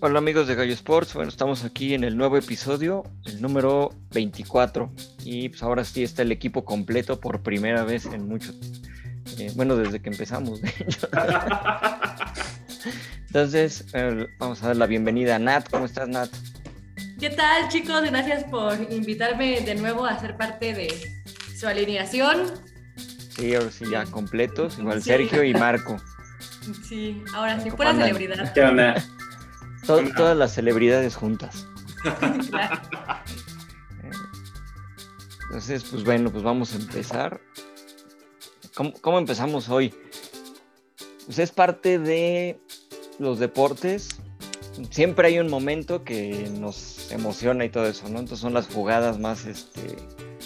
Hola amigos de Gallo Sports, bueno, estamos aquí en el nuevo episodio, el número 24, y pues ahora sí está el equipo completo por primera vez en mucho, eh, bueno, desde que empezamos, de hecho. Entonces, eh, vamos a dar la bienvenida a Nat, ¿cómo estás Nat? ¿Qué tal chicos? Gracias por invitarme de nuevo a ser parte de su alineación. Sí, ahora sí ya completos, igual Sergio y Marco. Sí, ahora sí, pura celebridad. ¿Qué onda? Todas las celebridades juntas. Entonces, pues bueno, pues vamos a empezar. ¿Cómo, empezamos hoy? Pues es parte de los deportes. Siempre hay un momento que nos emociona y todo eso, ¿no? Entonces son las jugadas más, este,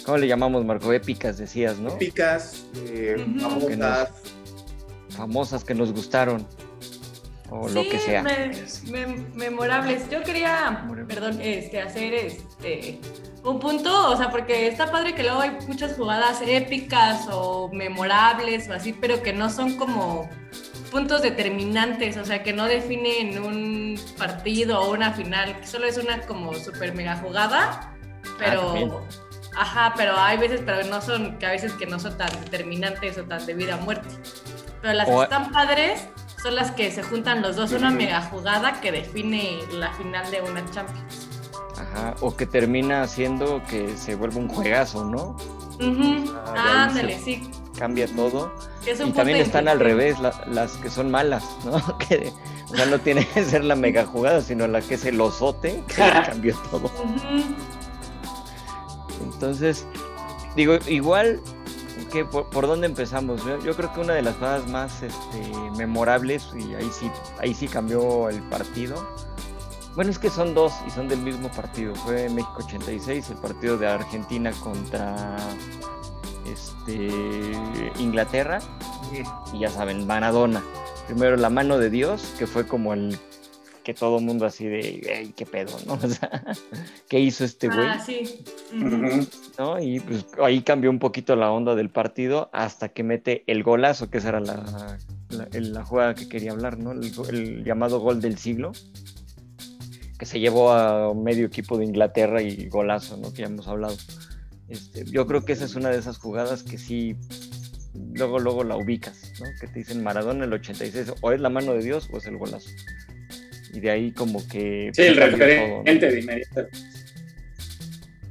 ¿cómo le llamamos, Marco? Épicas, decías, ¿no? Épicas, eh, famosas. famosas que nos gustaron o lo que sea. memorables. Yo quería, perdón, este, hacer este un punto, o sea, porque está padre que luego hay muchas jugadas épicas o memorables o así, pero que no son como puntos determinantes, o sea, que no definen un partido o una final, que solo es una como super mega jugada, pero ah, ajá, pero hay veces, pero no son, que a veces que no son tan determinantes o tan de vida o muerte. Pero las que están padres son las que se juntan los dos, una mega jugada que define la final de una Champions. Ajá, o que termina haciendo que se vuelva un juegazo, ¿no? Ah, Ándale, sí. Cambia todo. y también están al revés, las que son malas, ¿no? que, o sea, no tiene que ser la mega jugada, sino la que es el osote, que cambió todo. Entonces, digo, igual por, dónde empezamos? Yo, creo que una de las cosas más este, memorables, y ahí sí, ahí sí cambió el partido. Bueno, es que son dos y son del mismo partido. Fue México 86, el partido de Argentina contra este, Inglaterra. Y ya saben, Maradona. Primero la mano de Dios, que fue como el que todo el mundo así de, qué pedo, ¿no? O sea, ¿qué hizo este güey? Ah, sí. ¿No? Y pues ahí cambió un poquito la onda del partido hasta que mete el golazo, que esa era la, la, jugada que quería hablar, ¿no? El, llamado gol del siglo, que se llevó a medio equipo de Inglaterra y golazo, ¿no? Que ya hemos hablado. Este, yo creo que esa es una de esas jugadas que sí luego luego la ubicas, ¿no? Que te dicen Maradona el 86, o es la mano de Dios o es el golazo y de ahí como que... Sí, el referente de inmediato.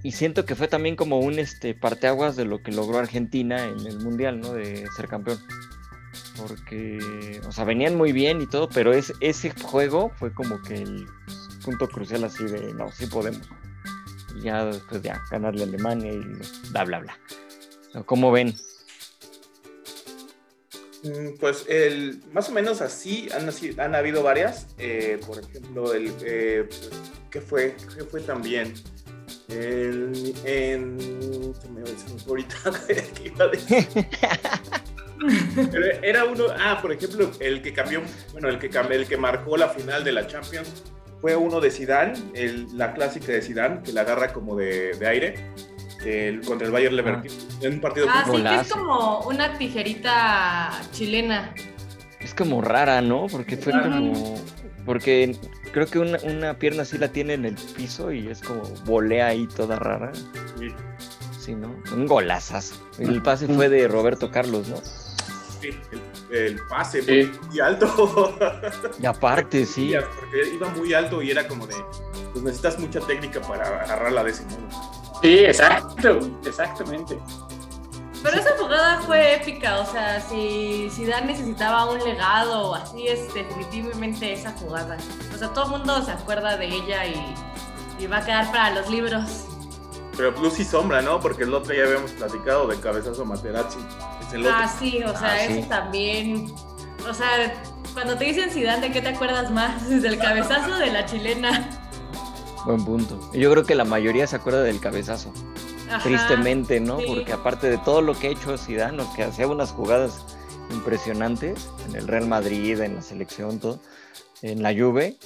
Y siento que fue también como un este parteaguas de lo que logró Argentina en el Mundial, ¿no? De ser campeón. Porque, o sea, venían muy bien y todo, pero es, ese juego fue como que el punto crucial así de, no, sí podemos. Y ya después ya ganarle a Alemania y bla, bla, bla. ¿Cómo ven? Mm, pues el, más o menos así han, han habido varias. Eh, por ejemplo, el, eh, ¿qué, fue, ¿qué fue también? El, en, ahorita que era uno, ah, por ejemplo, el que cambió, bueno, el que, el que marcó la final de la Champions fue uno de Zidane, la clásica de Zidane, que la agarra como de, de aire contra el Bayern Leverkusen. En un partido ah, sí, que es como una tijerita chilena. Es como rara, ¿no? Porque fue como. Porque creo que una, una, pierna sí la tiene en el piso y es como volea ahí toda rara. Sí. Sí, ¿no? Un golazazo. El pase fue de Roberto Carlos, ¿no? Sí, el, pase fue muy alto. Y aparte, sí. Porque iba muy alto y era como de. Pues necesitas mucha técnica para agarrarla de ese modo. Sí, exacto, exactamente. Pero esa jugada fue épica, o sea, si, si Dan necesitaba un legado o así, es definitivamente esa jugada. O sea, todo el mundo se acuerda de ella y, y va a quedar para los libros. Pero luz y sombra, ¿no? Porque el otro ya habíamos platicado de cabezazo Materazzi. ah, sí, o sea, ah, eso también. O sea, cuando te dicen Zidane, ¿de qué te acuerdas más? ¿Del cabezazo de la chilena? Buen punto. Yo creo que la mayoría se acuerda del cabezazo. Tristemente, ¿no? Porque aparte de todo lo que ha hecho Zidane, que hacía unas jugadas impresionantes en el Real Madrid, en la selección, todo, en la Juve,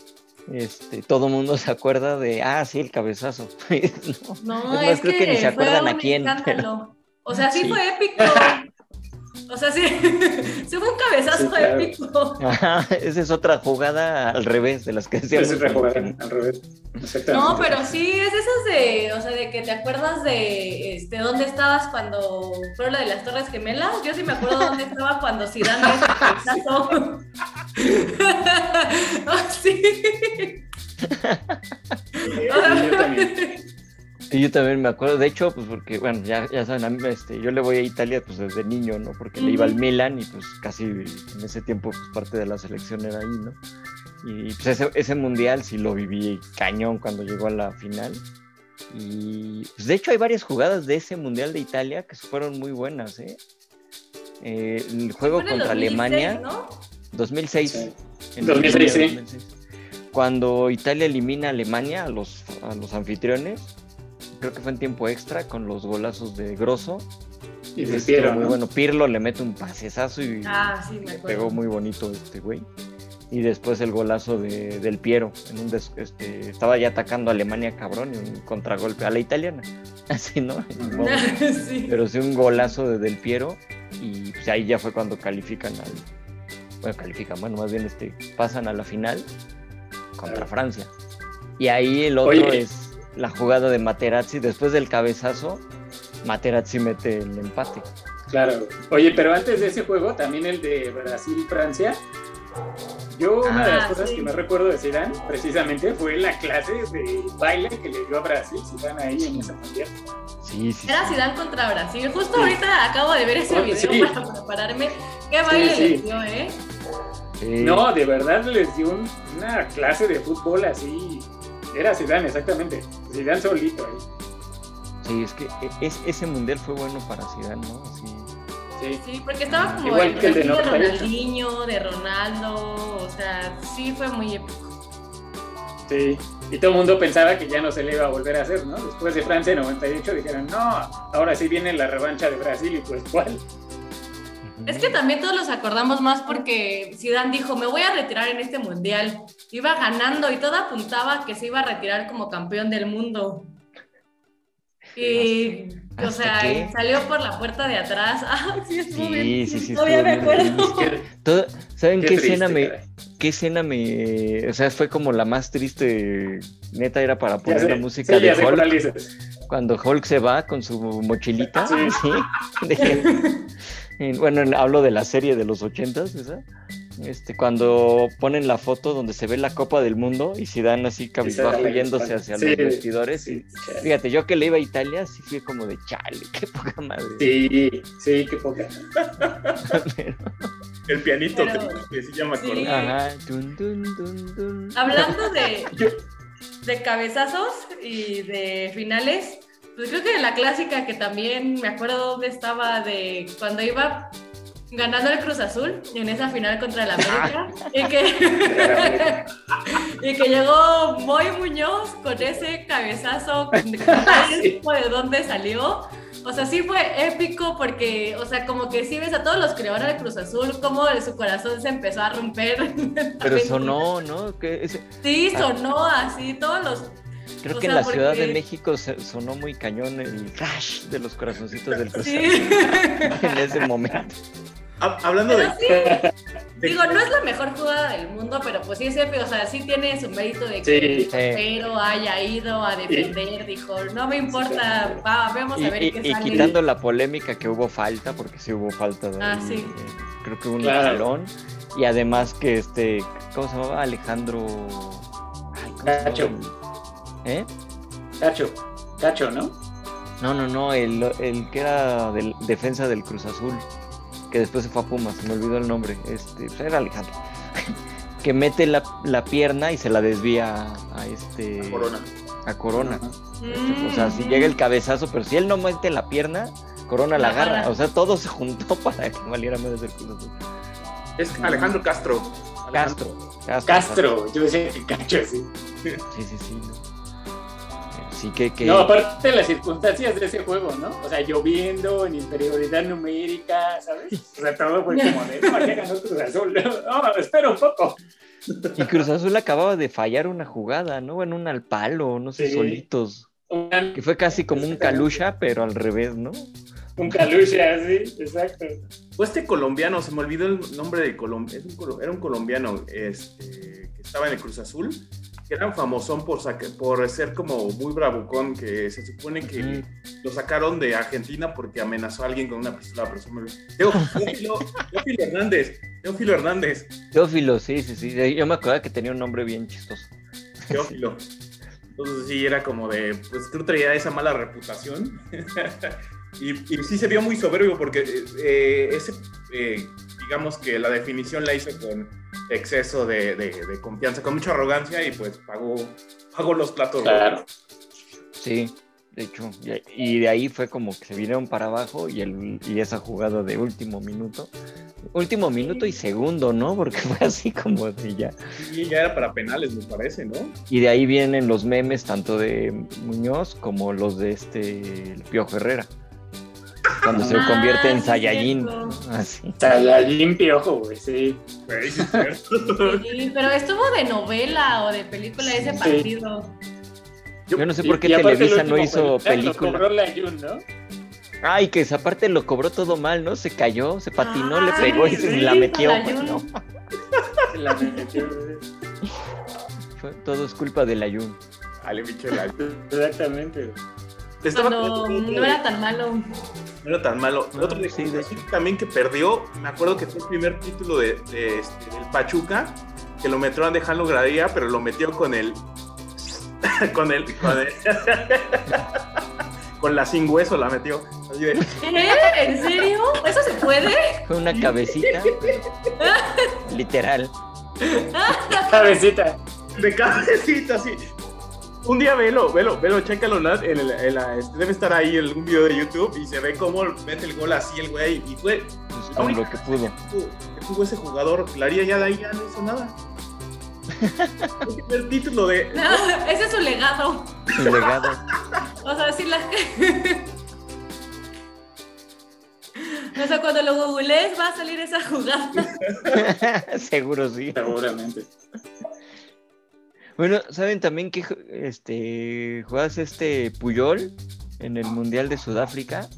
este, todo el mundo se acuerda de, ah, sí, el cabezazo. no, es, creo que, ni se acuerdan a quién. O sea, sí, fue épico. O sea, sí, sí fue un cabezazo Sí, claro. épico. Ajá, esa es otra jugada al revés de las que decíamos. Es rejugar al revés. Exactamente. No, pero sí, es esas de, o sea, de que te acuerdas de, este, dónde estabas cuando fue lo de las Torres Gemelas. Yo sí me acuerdo dónde estaba cuando Zidane dio ese cabezazo. Oh, sí. Sí, yo también. Y yo también me acuerdo, de hecho, pues porque, bueno, ya, ya saben, a mí este, yo le voy a Italia pues desde niño, ¿no? Porque le iba al. Milan y pues casi en ese tiempo pues parte de la selección era ahí, ¿no? Y pues ese, ese mundial sí lo viví cañón cuando llegó a la final. Y pues de hecho hay varias jugadas de ese mundial de Italia que fueron muy buenas, ¿eh? Eh, el juego contra 2006, Alemania, ¿no? 2006. Sí. en 2006, sí. 2006. Cuando Italia elimina a Alemania, a los, a los anfitriones, creo que fue en tiempo extra con los golazos de Grosso. Y de Estuvo Piero, muy ¿no? bueno. Pirlo le mete un pasesazo y Ah, sí, me le acuerdo. pegó muy bonito este güey. Y después el golazo de, del Piero. En un des- este, estaba ya atacando a Alemania cabrón y un contragolpe a la italiana. Así, ¿no? Sí. Pero sí un golazo de Del Piero y pues, ahí ya fue cuando califican al... Bueno, califican, bueno, más bien este, pasan a la final contra Claro. Francia. Y ahí el otro Oye. es la jugada de Materazzi. Después del cabezazo, Materazzi mete el empate. Claro. Oye, pero antes de ese juego, también el de Brasil-Francia. Yo, una de las Ah, cosas sí. que me recuerdo de Zidane, precisamente, fue la clase de baile que le dio a Brasil, Zidane ahí en esa mundial. Sí, sí. Era sí. Zidane contra Brasil. Justo Sí. ahorita acabo de ver ese Oh, video sí. para prepararme. ¿Qué baile sí. les dio, eh? Sí. No, de verdad les dio un- una clase de fútbol así. Era Zidane, exactamente. Zidane solito ahí. Sí, es que e- es- ese mundial fue bueno para Zidane, ¿no? Sí. Sí. Sí, porque estaba como Igual el que el de perfil de 98. Ronaldinho, de Ronaldo, o sea, sí fue muy épico. Sí, y todo el mundo pensaba que ya no se le iba a volver a hacer, ¿no? Después de Francia 98 dijeron, no, ahora sí viene la revancha de Brasil y pues ¿cuál? Es que también todos los acordamos más porque Zidane dijo, me voy a retirar en este mundial. Iba ganando y todo apuntaba que se iba a retirar como campeón del mundo. Y, o ¿Hasta sea, qué? salió por la puerta de atrás. Ah, sí, estuvo Sí, bien. sí, sí, Todavía me acuerdo. Todo- ¿Saben qué, qué escena me, caray. qué escena me, o sea, fue como la más triste, neta era para Ya poner sé, la música sí, de Hulk, cuando Hulk se va con su mochilita, Sí. ¿sí? De- en- bueno, en- hablo de la serie de los ochentas, esa, este, cuando ponen la foto donde se ve la Copa del Mundo y Zidane así cabizbajo yéndose hacia Sí, los vestidores, Sí, y fíjate, yo que le iba a Italia, sí fui como de chale, qué poca madre. sí, sí, qué poca. Pero- El pianito Pero- que, que sí ya me Sí. acordé. ajá, dun, dun, dun, dun. Hablando de, de cabezazos y de finales, pues creo que la clásica que también me acuerdo dónde estaba de cuando iba ganando el Cruz Azul en esa final contra el América y que, y que llegó Moy Muñoz con ese cabezazo Sí. de dónde salió. O sea, sí fue épico porque, o sea, como que sí ves a todos los que al Cruz Azul, como de su corazón se empezó a romper. Pero sonó, ¿no? Que ese- Sí, sonó así, todos los Creo O que sea, en la Ciudad de porque- México sonó muy cañón el crash de los corazoncitos del Cruz Sí. Azul en ese momento. Hab- hablando de, Pero sí, de- digo, no es la mejor jugada del mundo, pero pues sí es épico, o sea, sí tiene su mérito de que Sí. el portero haya ido a defender, dijo, no me importa, va, vamos Y, a ver y- qué y sale. quitando la polémica que hubo falta, porque sí hubo falta de Ah, ahí, sí. eh, creo que un Claro. Y además que este, ¿cómo se llamaba? Alejandro. Ay, ¿cómo se Cacho. ¿Eh? Cacho, Cacho, ¿no? No, no, no, el, el que era del defensa del Cruz Azul, que después se fue a Pumas, se me olvidó el nombre, este, pues era Alejandro, que mete la, la pierna y se la desvía a este Corona. a Corona. O sea, si llega el cabezazo, pero si él no mete la pierna, Corona la La agarra. O sea, todo se juntó para que valiera más del Cruz Azul. Es Alejandro Castro. Castro, Castro. Castro, yo decía que Cacho, sí. Sí, sí, sí. ¿no? Sí, que. que... No, aparte de las circunstancias de ese juego, ¿no? O sea, lloviendo, en inferioridad numérica, ¿sabes? O sea, todo fue como de, no, ya ganó Cruz Azul. No, espera un poco. Y Cruz Azul acababa de fallar una jugada, ¿no? En un al palo, no sé, Sí. solitos. Una- Que fue casi como un calucha, pero al revés, ¿no? Un caluche así, exacto. Pues este colombiano, se me olvidó el nombre de Colombia, era un colombiano este, que estaba en el Cruz Azul, que era famosón por, por ser como muy bravucón, que se supone que lo sacaron de Argentina porque amenazó a alguien con una pistola, pero Teófilo, Teófilo Hernández, Teófilo Hernández. Teófilo, sí, sí, sí, yo me acuerdo que tenía un nombre bien chistoso. Teófilo. Entonces sí, era como de, pues creo que traía esa mala reputación. y, sí se vio muy soberbio porque eh, ese, eh, digamos que la definición la hizo con exceso de, confianza, con mucha arrogancia y pues pagó, pagó los platos. Claro. Sí, de hecho, y de ahí fue como que se vinieron para abajo y, el, y esa jugada de último minuto. Último minuto y segundo, ¿no? Porque fue así como de ya. Sí, ya era para penales, me parece, ¿no? Y de ahí vienen los memes tanto de Muñoz como los de este el Piojo Herrera cuando se ah, convierte en Saiyajin. Así. Saiyajin piojo, güey, sí. sí. Pero estuvo de novela o de película ese partido. Yo, no sé por qué Televisa no hizo película. Lo la Jun, ¿no? Ay, que esa parte lo cobró todo mal, ¿no? Se cayó, se patinó, le pegó y se la metió. Pues, no. Se la metió, Fue, todo es culpa del Ayun. Ale, bicho, Exactamente. Cuando no era tan malo. No era tan malo. El otro sí, también que perdió, me acuerdo que fue el primer título de, este, del Pachuca, que lo metieron a dejarlo gradía, pero lo metió con el. con el. Con, el, con la sin hueso la metió. ¿Qué? ¿En serio? ¿Eso se puede? Fue una cabecita. literal. cabecita. De cabecita, sí. Un día velo, velo, velo, chécalo, en el, este, debe estar ahí en algún video de YouTube y se ve cómo mete el gol así el güey y fue con lo que pudo. Que tuvo ese jugador, Claría ya de ahí ya no hizo nada. el título de. No, ese es su legado. Su legado. o sea, si la. O sea, cuando lo googlees va a salir esa jugada. Seguro sí. Seguramente. Bueno, ¿saben también que este juegas este Puyol en el Mundial de Sudáfrica?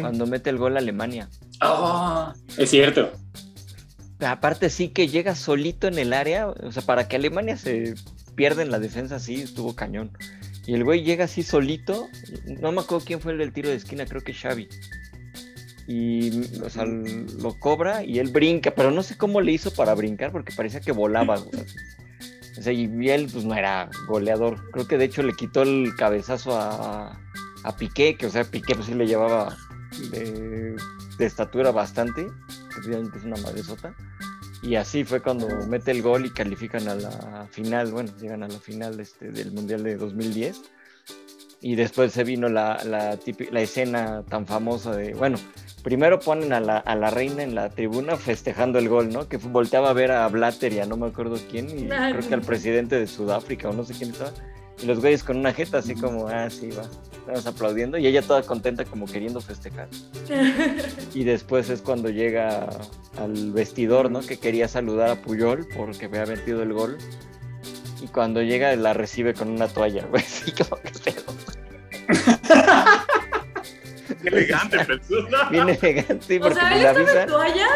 Cuando mete el gol a Alemania. Oh, es cierto. Aparte sí que llega solito en el área, o sea, para que Alemania se pierda en la defensa, sí, estuvo cañón. Y el güey llega así solito, no me acuerdo quién fue el del tiro de esquina, creo que Xavi. Y, o sea, lo cobra y él brinca, pero no sé cómo le hizo para brincar porque parecía que volaba. Güey. O sea, y él pues no era goleador. Creo que de hecho le quitó el cabezazo a, a Piqué, que o sea, Piqué pues sí le llevaba de, estatura bastante, que es una madresota. Y así fue cuando mete el gol y califican a la final, bueno, llegan a la final este, del Mundial de 2010. Y después se vino la, la, la escena tan famosa de, bueno, primero ponen a la, a la, reina en la tribuna festejando el gol, ¿no? Que volteaba a ver a Blatter y a no me acuerdo quién, y creo que al presidente de Sudáfrica o no sé quién estaba. Y los güeyes con una jeta así como, ah, sí, va, estamos aplaudiendo. Y ella toda contenta como queriendo festejar. y después es cuando llega al vestidor, ¿no? Que quería saludar a Puyol porque había metido el gol. Y cuando llega la recibe con una toalla, güey, así como que pedo. Elegante persona. Bien elegante, sí, porque o sea, ¿él estaba en toalla?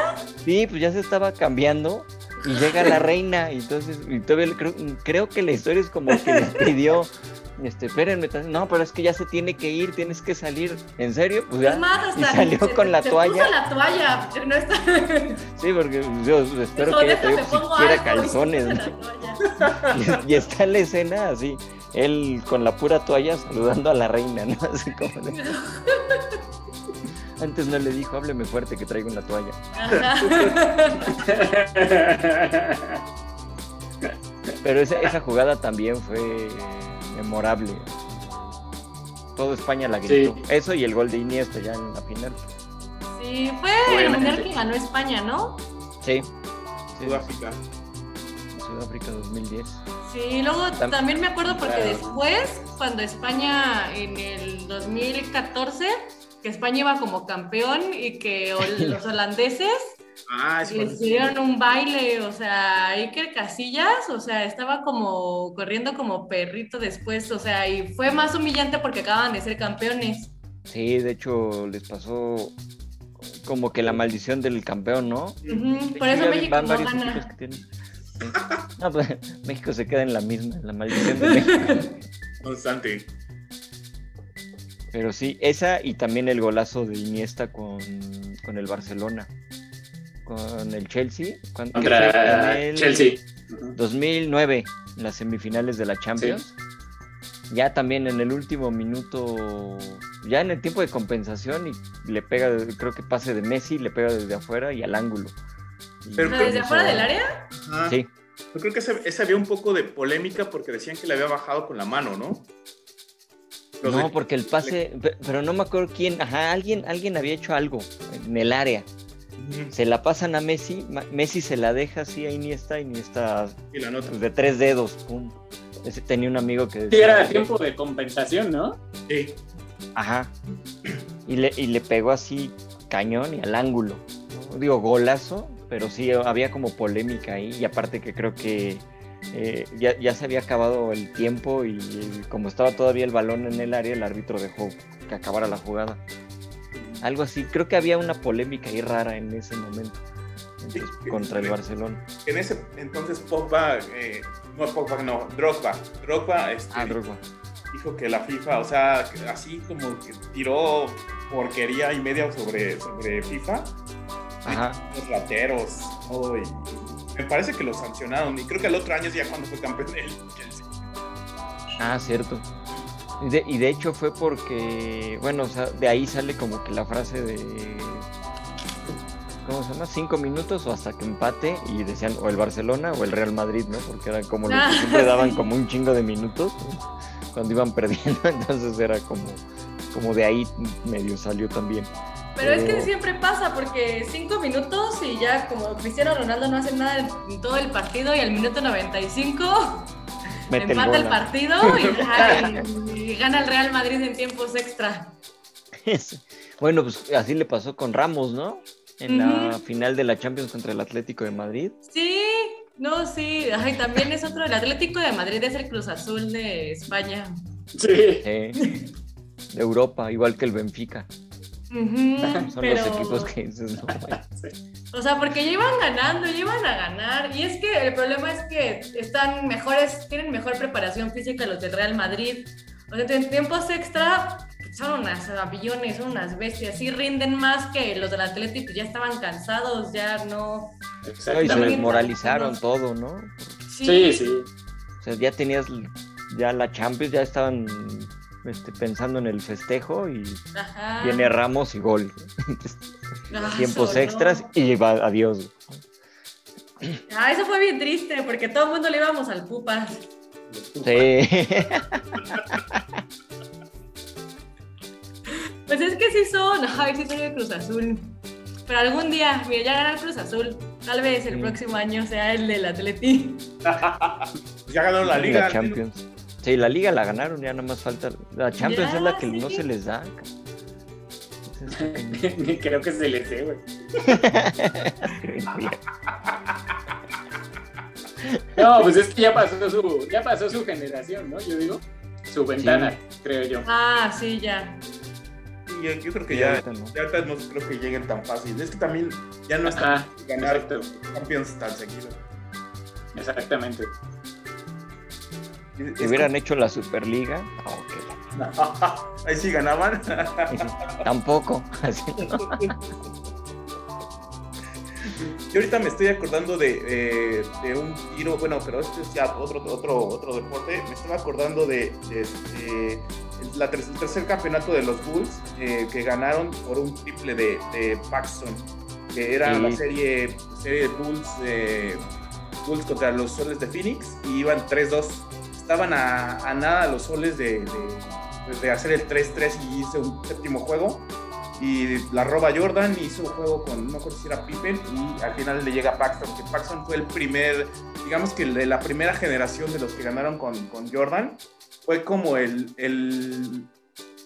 Sí, pues ya se estaba cambiando y llega la reina y entonces y todavía creo, creo, que la historia es como que les pidió este, espérenme, no, pero es que ya se tiene que ir, tienes que salir. ¿En serio? Pues ya. y salió con la toalla. Puso la toalla, no está... Sí, porque yo espero que ella todavía siquiera calzones. Y, y, está en la escena así él con la pura toalla saludando a la reina, ¿no? Así como Antes no le dijo, hábleme fuerte que traigo una toalla. Pero esa, esa, jugada también fue memorable. Todo España la gritó. Eso y el gol de Iniesta ya en la final. Sí, fue el mundial que ganó España, ¿no? Sí. Sudáfrica. Sudáfrica 2010. Sí, luego también me acuerdo porque después, cuando España en el 2014, que España iba como campeón y que los holandeses ah, les dieron un baile, o sea, Iker Casillas, o sea, estaba como corriendo como perrito después, o sea, y fue más humillante porque acaban de ser campeones. Sí, de hecho les pasó como que la maldición del campeón, ¿no? Por eso México no gana. que tienen. No, pues, México se queda en la misma, en la maldición de México. Constante. Pero sí, esa y también el golazo de Iniesta con, con el Barcelona. Con el Chelsea. cuan- ¿qué fue? Contra el Chelsea. Ujú. 2009, en las semifinales de la Champions. Ya también en el último minuto, ya en el tiempo de compensación, y le pega, creo que pase de Messi, le pega desde afuera y al ángulo. Pero ¿Desde afuera del área? Ajá. Sí, Yo creo que ese, ese había un poco de polémica porque decían que le había bajado con la mano, ¿no? Los no, de- porque el pase, pe- pero no me acuerdo quién, ajá, alguien, alguien había hecho algo en el área. Se la pasan a Messi, Messi se la deja así a Iniesta, Iniesta Y la nota. pues, de tres dedos, pum. Ese tenía un amigo que Sí, decía, era tiempo de compensación, ¿no? Sí. Ajá. Y le, y le pegó así cañón y al ángulo. ¿no? Digo, golazo, pero sí había como polémica ahí. Y aparte que creo que eh, ya, ya se había acabado el tiempo y, como estaba todavía el balón en el área, el árbitro dejó que acabara la jugada. Algo así. Creo que había una polémica ahí rara en ese momento. Entonces, Sí, contra el sí. Barcelona. En ese entonces Pogba, eh, no Pogba, no, Drogba. Drogba este, Ah, Drogba. dijo que la FIFA, o sea, así como que tiró porquería y media sobre, sobre FIFA, Ajá. los rateros, todo, y me parece que lo sancionaron. Y creo que el otro año es ya cuando fue campeón del Chelsea. Ah, cierto. Y de, y de hecho fue porque, bueno, o sea, de ahí sale como que la frase de, ¿cómo se llama? Cinco minutos o hasta que empate y decían o el Barcelona o el Real Madrid, ¿no? Porque eran como los Ah, que siempre daban sí. como un chingo de minutos ¿no? cuando iban perdiendo, entonces era como, como de ahí medio salió también. Pero es que siempre pasa, porque cinco minutos y ya como Cristiano Ronaldo no hace nada en todo el partido y al minuto 95 Mete el empata el, gol. partido y, ya, y- y gana el Real Madrid en tiempos extra. bueno, pues así le pasó con Ramos, ¿no? En la final de la Champions contra el Atlético de Madrid. Sí, no, sí. Ay, también es otro. El Atlético de Madrid es el Cruz Azul de España. Sí. Sí. de Europa, igual que el Benfica. Son pero, los equipos que dices, no. O sea, porque ya iban ganando, ya iban a ganar. Y es que el problema es que están mejores, tienen mejor preparación física los del Real Madrid. O sea, en tiempos extra son unas aviones, son unas bestias. Sí rinden más que los del Atlético, ya estaban cansados, ya no. No, y se desmoralizaron todo, ¿no? Sí, sí. O sea, ya tenías ya la Champions, ya estaban este, pensando en el festejo y Ajá. viene Ramos y gol. Ah, Tiempos extras y va adiós. Ah, eso fue bien triste, porque todo el mundo le íbamos al Pupas. Sí. Pues es que sí son, ay, sí soy de Cruz Azul. Pero algún día, mira, ya gana el Cruz Azul. Tal vez el Sí. próximo año sea el del Atleti. Ya ganaron la liga. la Champions. Sí, la liga la ganaron, ya nada más falta. La Champions Ya, es la que sí. no se les da. creo que se le dé, güey. No, pues es que ya pasó su, ya pasó su generación, ¿no? Yo digo, su ventana, creo yo. Ah, sí, ya. Y yo, yo creo que Sí, ya, ahorita no. ya ahorita no creo que lleguen tan fácil. Es que también ya no está ganar exacto, Champions tan seguido. exactamente. Si hubieran hecho la Superliga, ok. como- Ahí sí ganaban. Tampoco. Así, Yo ahorita me estoy acordando de, eh, de un tiro, bueno, pero este es ya otro, otro, otro deporte. Me estaba acordando de, de, este, la ter- el tercer campeonato de los Bulls eh, que ganaron por un triple de, de Paxton, que era Sí. la serie, serie de Bulls, eh, Bulls contra los Soles de Phoenix y iban 3-2. Estaban a, a nada los Soles de, de, de hacer el 3-3 y hice un séptimo juego. Y la roba Jordan, hizo un juego con, no acuerdo si era Pippen, y al final le llega Paxton, que Paxton fue el primer, digamos que de la primera generación de los que ganaron con, con Jordan, fue como el, el,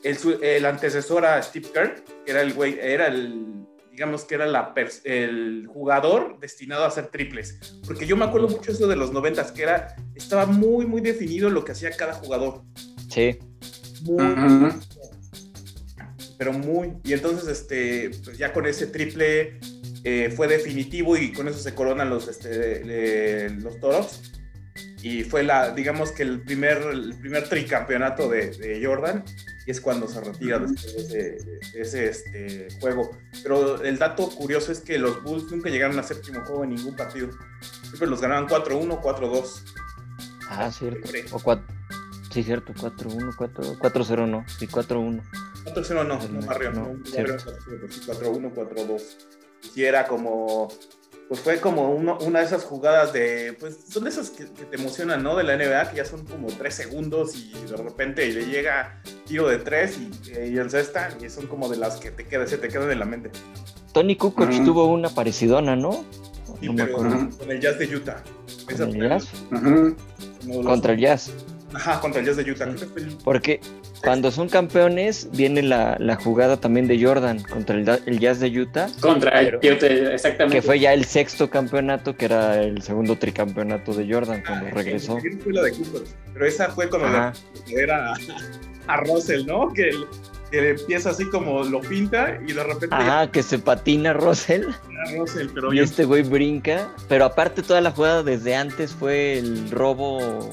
el, el antecesor a Steve Kerr, que era el güey, era el, digamos que era la el jugador destinado a hacer triples, porque yo me acuerdo mucho eso de los noventas, que era, estaba muy, muy definido lo que hacía cada jugador. sí. Muy, Ujú. pero muy. Y entonces, este, pues ya con ese triple eh, fue definitivo y con eso se coronan los, este, los toros. Y fue la, digamos que el primer, el primer tricampeonato de, Jordan y es cuando se retira después de ese, este, juego. Pero el dato curioso es que los Bulls nunca llegaron a séptimo juego en ningún partido. Siempre los ganaban 4-1, 4-2. Ah, cierto. O 4, sí, cierto, 4-1, 4-0 no, sí, 4-1. 4-0 no, no, no barrio, no, 4-1, 4-2. Y era como, pues fue como uno, una de esas jugadas de, pues son de esas que, te emocionan, ¿no? De la NBA, que ya son como 3 segundos y de repente le llega tiro de 3 y, y el cesta, y son como de las que te quedan, se te quedan en la mente. Tony Kukoc tuvo una parecidona, ¿no? Sí, no pero con el Jazz de Utah. ¿Con el Jazz? Contra el Jazz. Ajá, contra el Jazz de Utah. Porque cuando son campeones, viene la, la, jugada también de Jordan contra el, el Jazz de Utah. Contra el Utah, exactamente. Que fue ya el sexto campeonato, que era el segundo tricampeonato de Jordan cuando ah, regresó. Fue la de Cooper, pero esa fue cuando le, era a Russell, ¿no? Que, que empieza así como lo pinta y de repente. Ajá, que se patina Russell. Russell pero y este güey brinca. Pero aparte, toda la jugada desde antes fue el robo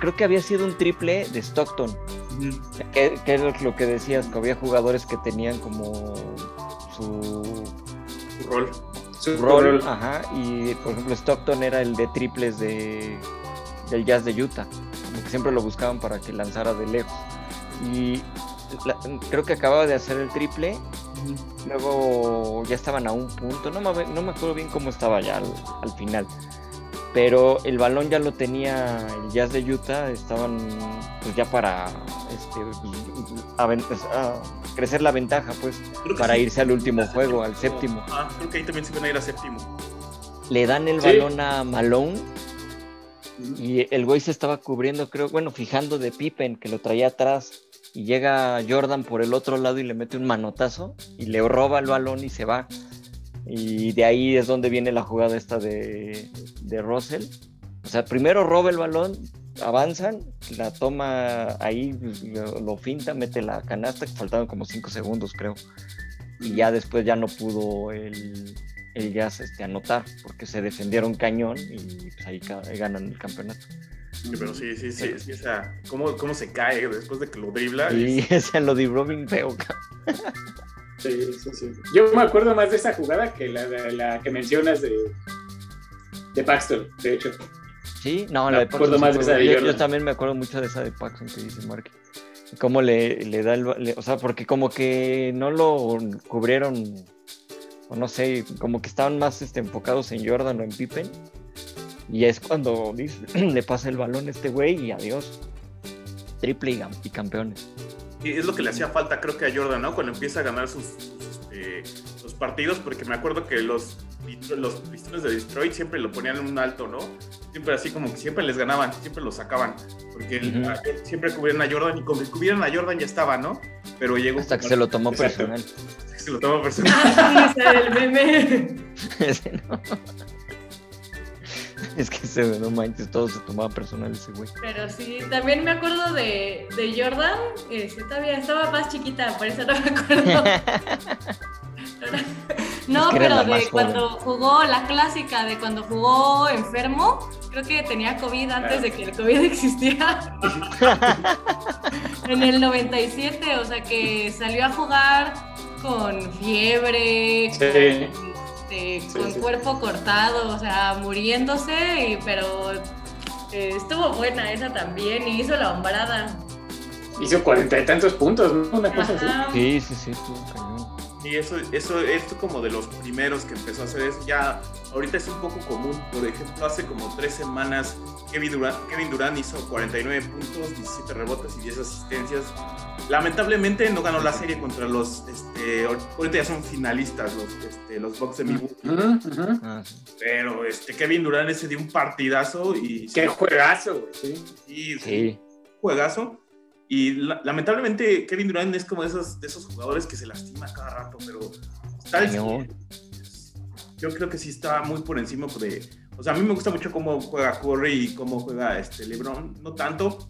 creo que había sido un triple de Stockton. Que, es lo que decías, que había jugadores que tenían como su, rol. Su rol, ajá. Y por ejemplo, Stockton era el de triples de, del Jazz de Utah. Como que siempre lo buscaban para que lanzara de lejos. Y creo que acababa de hacer el triple. Luego ya estaban a un punto. No me, no me acuerdo bien cómo estaba ya al final pero el balón ya lo tenía el Jazz de Utah, estaban pues ya para este, crecer la ventaja, pues, para irse al último juego, al séptimo. Ah, creo que ahí también se van a ir a séptimo. Le dan el balón a Malone y el güey se estaba cubriendo, creo, bueno, fijando de Pippen, que lo traía atrás. Y llega Jordan por el otro lado y le mete un manotazo y le roba el balón y se va. Y de ahí es donde viene la jugada esta de, de Russell. O sea, primero roba el balón, avanzan, la toma ahí, lo, finta, mete la canasta, que faltaban como 5 segundos, creo. Y ya después ya no pudo el, el Jazz este, anotar, porque se defendieron cañón y pues ahí, ganan el campeonato. Sí, pero sí, sí, sí, sí esa, ¿cómo, ¿cómo, se cae después de que lo dribla? Sí, ese lo dribló bien feo. Sí, sí, sí. Yo me acuerdo más de esa jugada que la, la, que mencionas de, de Paxton, de hecho. Sí, no, la de Paxton. Más de esa de yo, yo, también me acuerdo mucho de esa de Paxton que dice Mark. Cómo le, le da el. o sea, porque como que no lo cubrieron, o no sé, como que estaban más este, enfocados en Jordan o en Pippen. Y es cuando le pasa el balón a este güey y adiós. Triple y campeones es lo que le hacía falta, creo que a Jordan, ¿no? Cuando empieza a ganar sus, este, los partidos, porque me acuerdo que los, los pistones de Detroit siempre lo ponían en un alto, ¿no? Siempre así como que siempre les ganaban, siempre lo sacaban, porque siempre cubrían a Jordan y con que cubrieran a Jordan ya estaba, ¿no? Pero llegó. Hasta que se lo tomó personal. se lo tomó personal. el meme. no. Es que se, no manches, todo se tomaba personal ese güey. Pero sí, también me acuerdo de, de Jordan. Este, todavía estaba más chiquita, por eso no me acuerdo. no, pero de cuando jugó la clásica, de cuando jugó enfermo, creo que tenía COVID antes de que el COVID existiera. en el 97, o sea que salió a jugar con fiebre, sí. Este, con cuerpo cortado, o sea, muriéndose, pero eh, estuvo buena esa también y hizo la hombrada. Hizo cuarenta y tantos puntos, ¿no? Una cosa así. Sí, sí, sí, estuvo Y eso, eso, esto como de los primeros que empezó a hacer eso, ya ahorita es un poco común. Por ejemplo, hace como tres semanas Kevin Durant, Kevin Durant hizo 49 puntos, 17 rebotes y 10 asistencias Lamentablemente no ganó la serie contra los, este, ahorita ya son finalistas los, este, los Bucks de Milwaukee. Ah, Pero este, Kevin Durant ese dio un partidazo y... ¡Qué juegazo! Sí, sí. juegazo. Y lamentablemente Kevin Durant es como de esos, de esos jugadores que se lastima cada rato, pero yo creo que sí está muy por encima de... O sea, a mí me gusta mucho cómo juega Curry y cómo juega este LeBron. No tanto,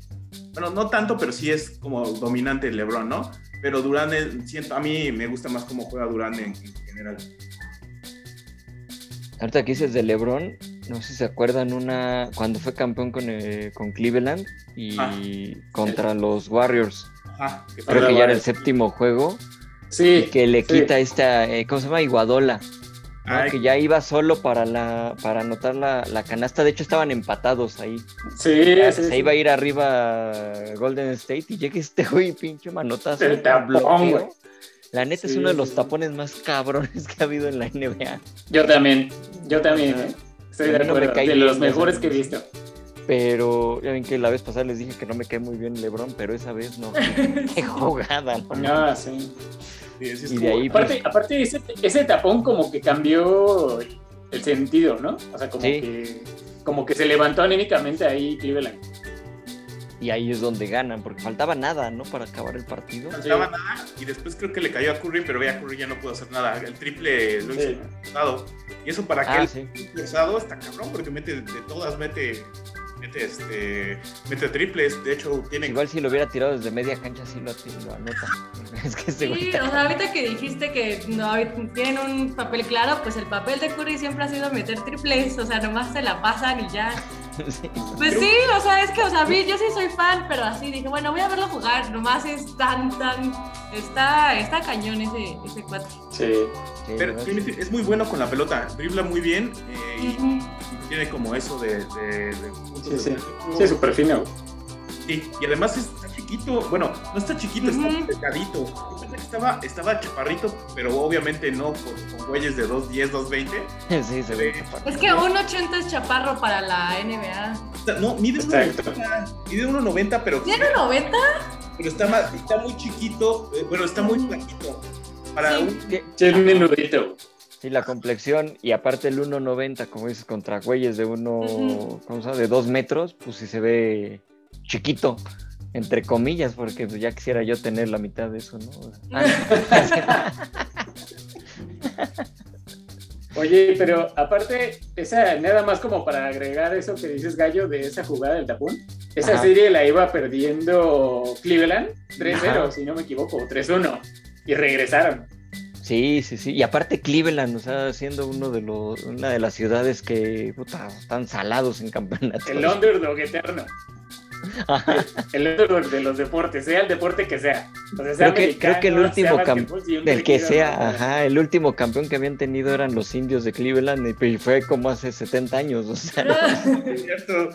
bueno, no tanto, pero sí es como dominante LeBron, ¿no? pero Durán, siento, a mí me gusta más cómo juega Durán en, en general. Ahorita que dices de LeBron, no sé si se acuerdan una cuando fue campeón con, eh, con Cleveland y Ah. contra los Warriors. Ajá, que Creo que ya era el séptimo juego Sí. y que le sí. quita esta, eh, ¿cómo se llama? Iguadola. Que ya iba solo para la para anotar la, la canasta. De hecho, estaban empatados ahí. Sí, Ya sí, se sí. iba a ir arriba Golden State y llega este güey, pinche manotazo. El tapón, güey. La neta es uno de los tapones más cabrones que ha habido en la NBA. Yo también, yo también, ¿eh? Estoy de no acuerdo. de bien, los mejores sabes. que he visto. Pero ya ven que la vez pasada les dije que no me cae muy bien LeBron, pero esa vez no. Qué jugada, ¿no? Ah, sí. Y de ahí, Aparte, aparte ese, ese tapón como que cambió el sentido, ¿no? O sea, como Sí. que como que se levantó anímicamente ahí Cleveland. Y ahí es donde ganan, porque faltaba nada, ¿no? Para acabar el partido. Faltaba nada y después creo que le cayó a Curry, pero ya Curry ya no pudo hacer nada. El triple lo hizo Sí. Y eso para que Ah, él sí. está cabrón, porque mete de todas, mete, mete este, mete triples. De hecho, tiene Igual si lo hubiera tirado desde media cancha, sí lo, lo anota. Es que Sí, está- o sea, ahorita que dijiste que no tienen un papel claro, pues el papel de Curry siempre ha sido meter triples, o sea, nomás se la pasan y ya. Sí. Pues sí, o sea, es que, o sea, a mí yo sí soy fan, pero así dije, bueno, voy a verlo jugar, nomás es tan, tan, está, está cañón ese, ese cuatro. Sí. Sí, Pero es muy bueno con la pelota, dribla muy bien eh, y tiene como eso de, de- de puntos Sí, de sí. Sí, súper fino. Sí, y además está chiquito, bueno, no está chiquito, está Ujú. delgadito. Yo pensé que estaba, estaba chaparrito, pero obviamente no con, con güeyes de 2'10, 2'20. Sí, se ve. Es que un 80 es chaparro para la NBA. O sea, No, mide Exacto. 1.90, mide 1.90, pero, ¿Tiene 90? pero está, más- está muy chiquito, eh, bueno, está muy flaquito. Para Sí. un, Tiene un menudito. Sí, la complexión y aparte el 1.90, como dices, contra güeyes de uno, Ujú. ¿cómo se llama? De dos metros, pues sí se ve chiquito, entre comillas, porque pues, ya quisiera yo tener la mitad de eso, ¿no? Ah, Oye, pero aparte, esa, nada más como para agregar eso que dices, Gallo, de esa jugada del tapón, esa Ajá. serie la iba perdiendo Cleveland 3-0, Ajá. si no me equivoco, 3-1, y regresaron. Sí, sí, sí. Y aparte Cleveland, o sea, siendo uno de los, una de las ciudades que puta, están salados en campeonatos. El underdog eterno. Ajá. El underdog de los deportes, sea el deporte que sea. O sea, sea Creo que- creo que el último cam- basquetbol, siempre Del que sea, ajá, el último campeón que habían tenido eran los indios de Cleveland y fue como hace 70 años, o sea, es cierto,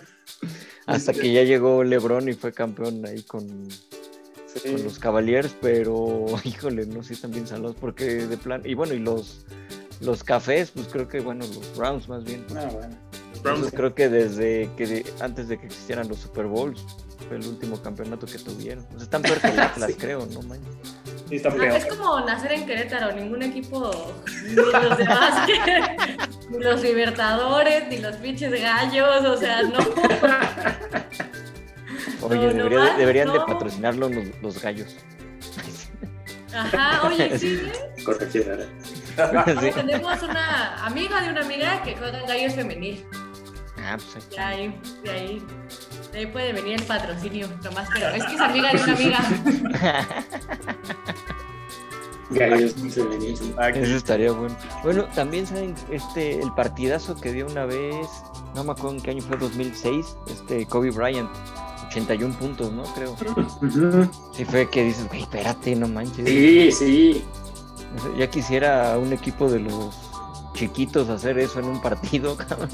hasta que ya llegó LeBron y fue campeón ahí con, Sí. con los Cavaliers, pero híjole, no sé, también salados porque de plan, y bueno, y los los cafés, pues creo que bueno, los Browns más bien. Ah, bueno. los Browns creo que desde que de- antes de que existieran los Super Bowls fue el último campeonato que tuvieron. O sea, están peor que el Atlas, Sí. creo, no sí están Ah, es como nacer en Querétaro, ningún equipo, ni los de básquet, ni los Libertadores, ni los pinches gallos, o sea, no. Oye, No, debería- nomás deberían de patrocinarlo los, los gallos. Ajá, oye, sí, ¿eh? Sí. tenemos una amiga de una amiga que juega en gallos femenil. Ah, pues De ahí, de ahí, de ahí puede venir el patrocinio, nomás, pero es que es amiga de una amiga. Gallos femeninos. Aquí. Eso estaría bueno. Bueno, también saben este el partidazo que dio una vez, no me acuerdo en qué año fue, 2006, este Kobe Bryant, 81 puntos, ¿no? Creo. Ujú. Sí fue que dices, güey, espérate, no manches. Sí, sí. Ya quisiera un equipo de los chiquitos hacer eso en un partido, cabrón.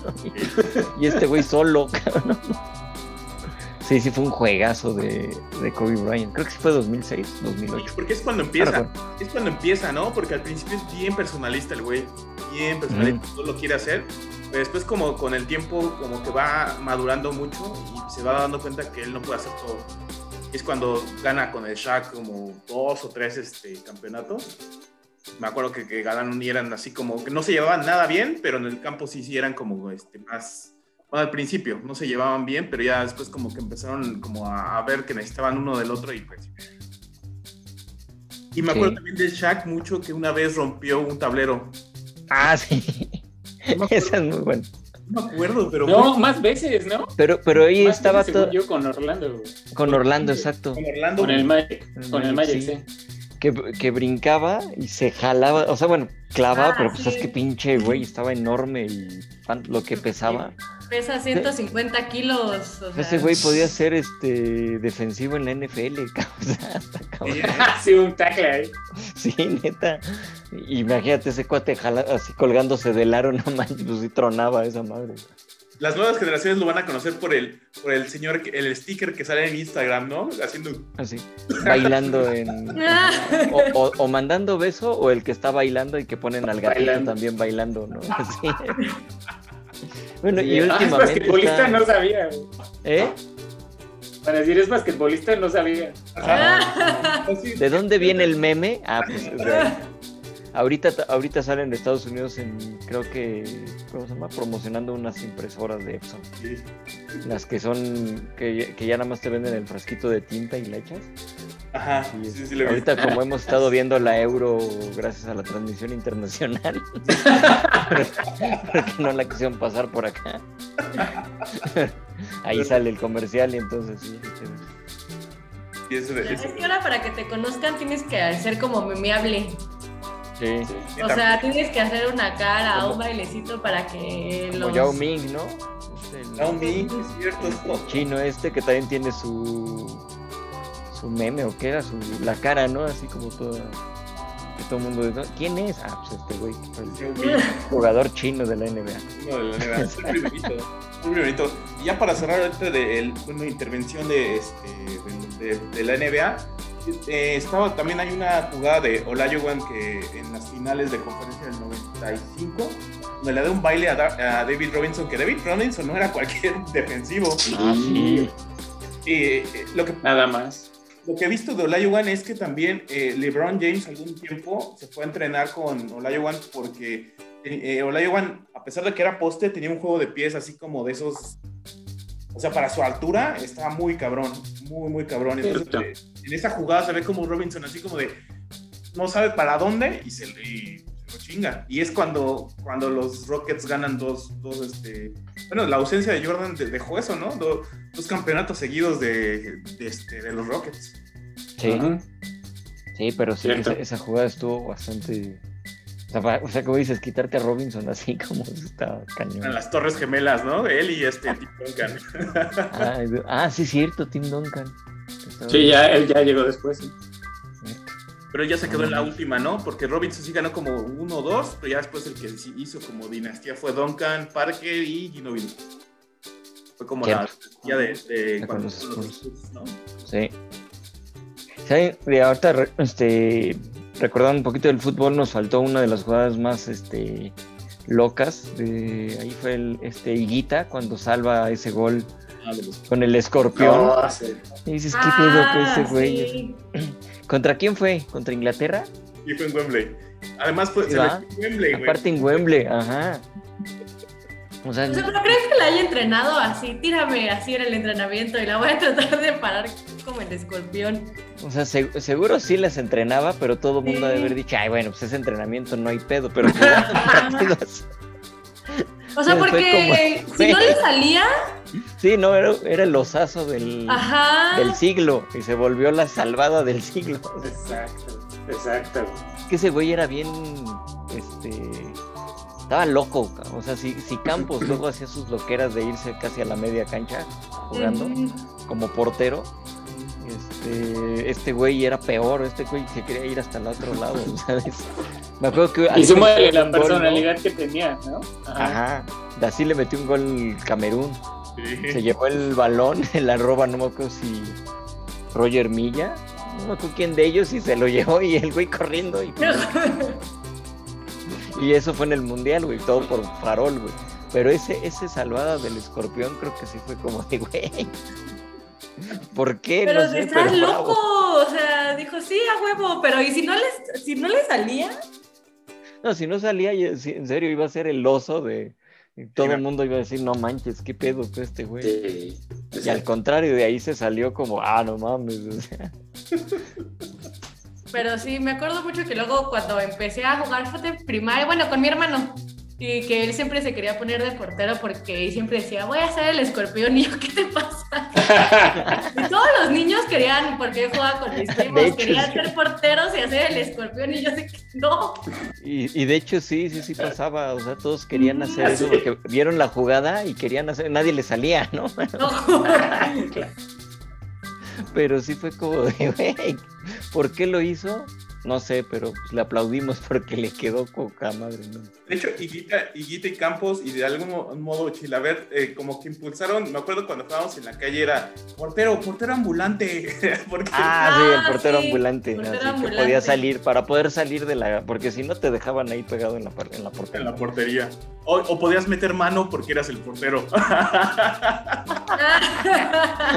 Y este güey solo, cabrón. Sí, sí, fue un juegazo de, de Kobe Bryant. Creo que sí fue 2006, 2008. Porque es cuando empieza, bueno. es cuando empieza, ¿no? Porque al principio es bien personalista el güey, bien personalista, todo lo quiere hacer, pero después como con el tiempo como que va madurando mucho y se va dando cuenta que él no puede hacer todo. Es cuando gana con el Shaq como dos o tres este, campeonatos. Me acuerdo que, que ganaron y eran así como que no se llevaban nada bien, pero en el campo sí, sí eran como este, más... Bueno, al principio no se llevaban bien, pero ya después como que empezaron como a, a ver que necesitaban uno del otro y pues y me acuerdo Sí. también de Shaq mucho que una vez rompió un tablero. Ah, sí. Esa es muy buena. No me acuerdo, pero No, más veces, ¿no? Pero, pero ahí Más estaba todo yo con Orlando. con Orlando, exacto. con Orlando. Con el Magic. Con el Magic, Magic, sí. Que, que brincaba y se jalaba, o sea, bueno, clavaba, Ah, pero pues sí. es que pinche güey estaba enorme y pan- lo que pesaba. Pesa 150 kilos. o sea, Ese güey podía ser este defensivo en la NFL, cabrón. O sea, sí, un tackle ahí. Sí, neta. Imagínate ese cuate jala- así colgándose del aro, no manches, pues sí tronaba esa madre. Las nuevas generaciones lo van a conocer por el, por el señor, el sticker que sale en Instagram, ¿no? Haciendo. Así, bailando en. Ah. O, o- o mandando beso, o el que está bailando y que ponen al gatito Bailando. también bailando, ¿no? Así. Bueno, y Ah, es últimamente. basquetbolista, está- no sabía. güey. ¿Eh? Para decir es basquetbolista, no sabía. Ajá. Así. ¿De dónde viene el meme? Ah, pues. Ahorita, ahorita salen de Estados Unidos en, creo que, ¿cómo se llama? Promocionando unas impresoras de Epson. Sí. Las que son, que, que ya nada más te venden el frasquito de tinta y le echas. Ajá. Y Sí, sí, lo vi. ahorita como hemos estado viendo la euro gracias a la transmisión internacional, porque no la quisieron pasar por acá. Ahí sale el comercial y entonces sí. Y eso de- Es que ahora para que te conozcan tienes que ser como memeable. Sí. sí, O sea, tienes que hacer una cara, Como- un bailecito para que Como los... Yao Ming, ¿no? El- Yao Ming, es cierto. el chino este que también tiene su su meme o qué era su la cara no así como toda que todo el mundo dice, ¿quién es? ah pues este güey el Yao Ming, jugador chino de la NBA uno de la NBA. Es el primerito. Muy primerito. Y ya para cerrar ahorita de el- una intervención de, este, de, de- de la NBA, eh, estaba, también hay una jugada de Olajuwon que en las finales de conferencia del 95, donde le da un baile a, Da- a David Robinson, que David Robinson no era cualquier defensivo. ah sí Y eh, lo que Nada más. Lo que he visto de Olajuwon es que también eh, LeBron James algún tiempo se fue a entrenar con Olajuwon porque eh, Olajuwon, a pesar de que era poste, tenía un juego de pies así como de esos... O sea, para su altura estaba muy cabrón, muy, muy cabrón. Entonces, en esa jugada se ve como Robinson así como de... No sabe para dónde y se, y se lo chinga. Y es cuando, cuando los Rockets ganan dos, dos este... Bueno, la ausencia de Jordan de- dejó eso, ¿no? Do- dos campeonatos seguidos de, de, este, de los Rockets. sí sí pero sí esa, esa jugada estuvo bastante o sea, o sea, como dices, quitarte a Robinson así como está cañón. En las Torres Gemelas, ¿no? Él y este Tim Duncan. Ah, es- ah, sí, cierto, Tim Duncan. Estaba- Sí, ya, él ya llegó después. sí. Pero ya se quedó en la última, ¿no? Porque Robinson sí ganó como uno o dos, pero ya después el que sí hizo como dinastía fue Duncan, Parker y Ginobili. Fue como la dinastía de, de cuando con los los ¿no? Sí. Sí, de ahorita, este, recordando un poquito del fútbol, nos faltó una de las jugadas más, este, locas. De, ahí fue el, este, Higuita cuando salva ese gol Ah, con el escorpión. No, sí. Y dices, ¿qué pedo Ah, ese güey? sí. ¿Contra quién fue? ¿Contra Inglaterra? Y fue en Wembley. Además, fue, metió en Wembley, güey. Aparte en Wembley, ajá. O sea, O sea, pero ¿crees que la haya entrenado así? Tírame así en el entrenamiento y la voy a tratar de parar como el escorpión. o sea, se- seguro sí las entrenaba, pero todo el mundo Sí. debe haber dicho, ay, bueno, pues ese entrenamiento no hay pedo, pero partidos. O sea, porque como- si no le salía, Sí, no, era, era el osazo del, ajá. del siglo y se volvió la salvada del siglo. Exacto, exacto. Es que ese güey era bien, este, estaba loco, o sea, si, si Campos luego hacía sus loqueras de irse casi a la media cancha jugando como portero, este, este güey era peor, este güey se quería ir hasta el otro lado, ¿sabes? Me acuerdo que Y súmale la un gol, ¿no? personalidad que tenía, ¿no? Ajá, de así le metió un gol Camerún. Sí. Se llevó el balón, la roba, no me acuerdo si Roger Milla, no me acuerdo quién de ellos, y se lo llevó y el güey corriendo. Y, y eso fue en el mundial, güey, todo por farol, güey. Pero ese, ese salvada del escorpión creo que sí fue como de, güey. ¿Por qué? Pero no sé, estás pero loco. bravo. O sea, dijo, sí, a huevo. Pero ¿y si no les, si no le salía? No, si no salía, yo- en serio, iba a ser el oso de... y todo Sí, el mundo iba a decir, no manches, qué pedo con este güey. Sí. Y al contrario, de ahí se salió como, ah, no mames. o sea. Pero sí, me acuerdo mucho que luego cuando empecé a jugar fue de primaria, bueno, con mi hermano, y que él siempre se quería poner de portero porque siempre decía, voy a ser el escorpión, y yo, ¿qué te pasa? y todos los niños querían, porque yo jugaba con mis primos, querían ser porteros y hacer el escorpión y yo sé que no. Y, de hecho sí, sí, sí pasaba, o sea, todos querían hacer eso porque vieron la jugada y querían hacer, nadie le salía, ¿no? no. Pero sí fue como de, ¿por qué lo hizo? No sé, pero pues, le aplaudimos porque le quedó coca madre. ¿no? De hecho, Higuita, y Campos y de algún modo Chilaver, eh, como que impulsaron, me acuerdo cuando estábamos en la calle, era portero, portero ambulante. Ah, sí, el portero ambulante. Que podía salir, para poder salir de la. Porque si no te dejaban ahí pegado en la, en la portería. En la portería. O, podías meter mano porque eras el portero.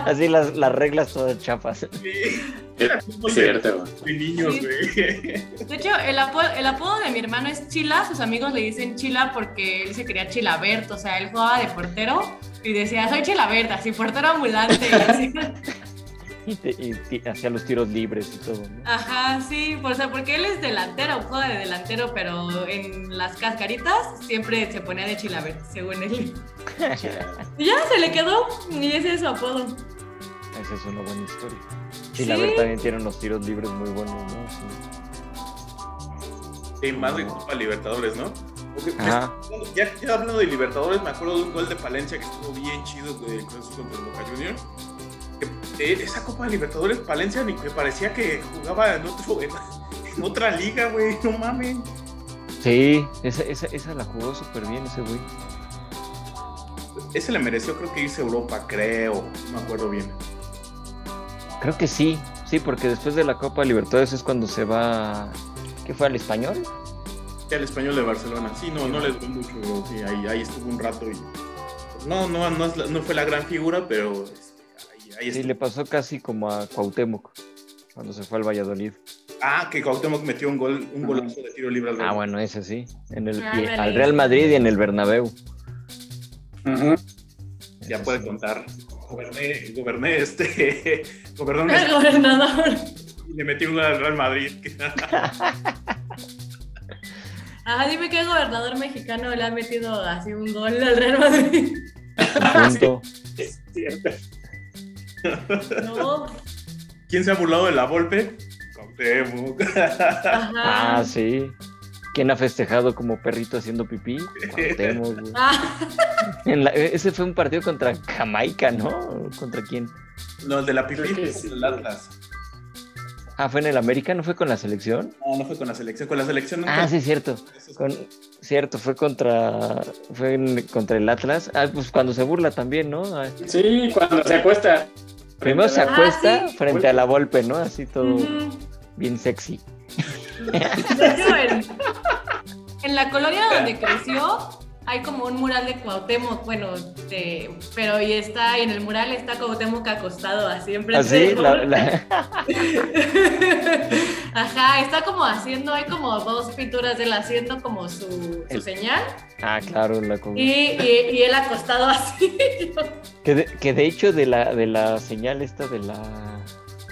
Así las, las reglas todas chapas. Sí. Cierto. De niños, güey. De hecho, el apodo, de mi hermano es Chila. Sus amigos le dicen Chila porque él se quería Chilaberto. O sea, él jugaba de portero y decía, soy Chilaberta, así portero ambulante. Y, hacía los tiros libres y todo. Ajá, sí, o sea, porque él es delantero, juega de delantero, pero en las cascaritas siempre se ponía de Chilaberto, según él. y ya se le quedó, y ese es su apodo. Esa es una buena historia. Chilabert también tiene unos tiros libres muy buenos, ¿no? Sí. más de Copa Libertadores, ¿no? ya, ya, hablando de Libertadores, me acuerdo de un gol de Palencia que estuvo bien chido de Cruz contra el Boca Juniors. Eh, esa Copa de Libertadores, Palencia me parecía que jugaba en, otro, en, otra liga, güey, no mames. Sí, esa, esa, esa la jugó súper bien ese güey. Ese le mereció, creo que irse a Europa, creo, no me acuerdo bien. Creo que sí, sí, porque después de la Copa Libertadores es cuando se va. ¿Qué fue al español? Sí, al español de Barcelona. Sí, no, no les dio mucho, sí, ahí, ahí, estuvo un rato y. No, no, no, fue la gran figura, pero este, ahí, Sí, le pasó casi como a Cuauhtémoc cuando se fue al Valladolid. Ah, que Cuauhtémoc metió un gol, un golazo de tiro libre al Ah, bueno, ese sí. En el, ah, al Real Madrid y en el Bernabéu. Ya puede contar goberné, goberné este, goberné el gobernador. Y le metí una al Real Madrid. Ajá, dime qué gobernador mexicano le ha metido así un gol al Real Madrid. Punto. es cierto. No. ¿Quién se ha burlado de la Volpe? Cuauhtémoc. Ah, sí. ¿Quién ha festejado como perrito haciendo pipí? Ah. ese fue un partido contra Jamaica, ¿no? ¿Contra quién? No, el de la pipí es el Atlas. Ah, ¿fue en el América? ¿No fue con la selección? No, no fue con la selección. Con la selección Ah, sí, cierto. cierto, fue contra fue contra el Atlas. Ah, pues cuando se burla también, ¿no? Sí, cuando se acuesta. Primero se acuesta ah, frente a la golpe, ¿no? Así todo bien sexy. En, la colonia donde creció hay como un mural de Cuauhtémoc, bueno, pero y está, y en el mural está Cuauhtémoc acostado así en ¿Así? Ajá, está como haciendo, hay como dos pinturas de él haciendo como su, señal. Ah, claro, la y, y, él acostado así. que, de, que de hecho de la, de la señal esta de la,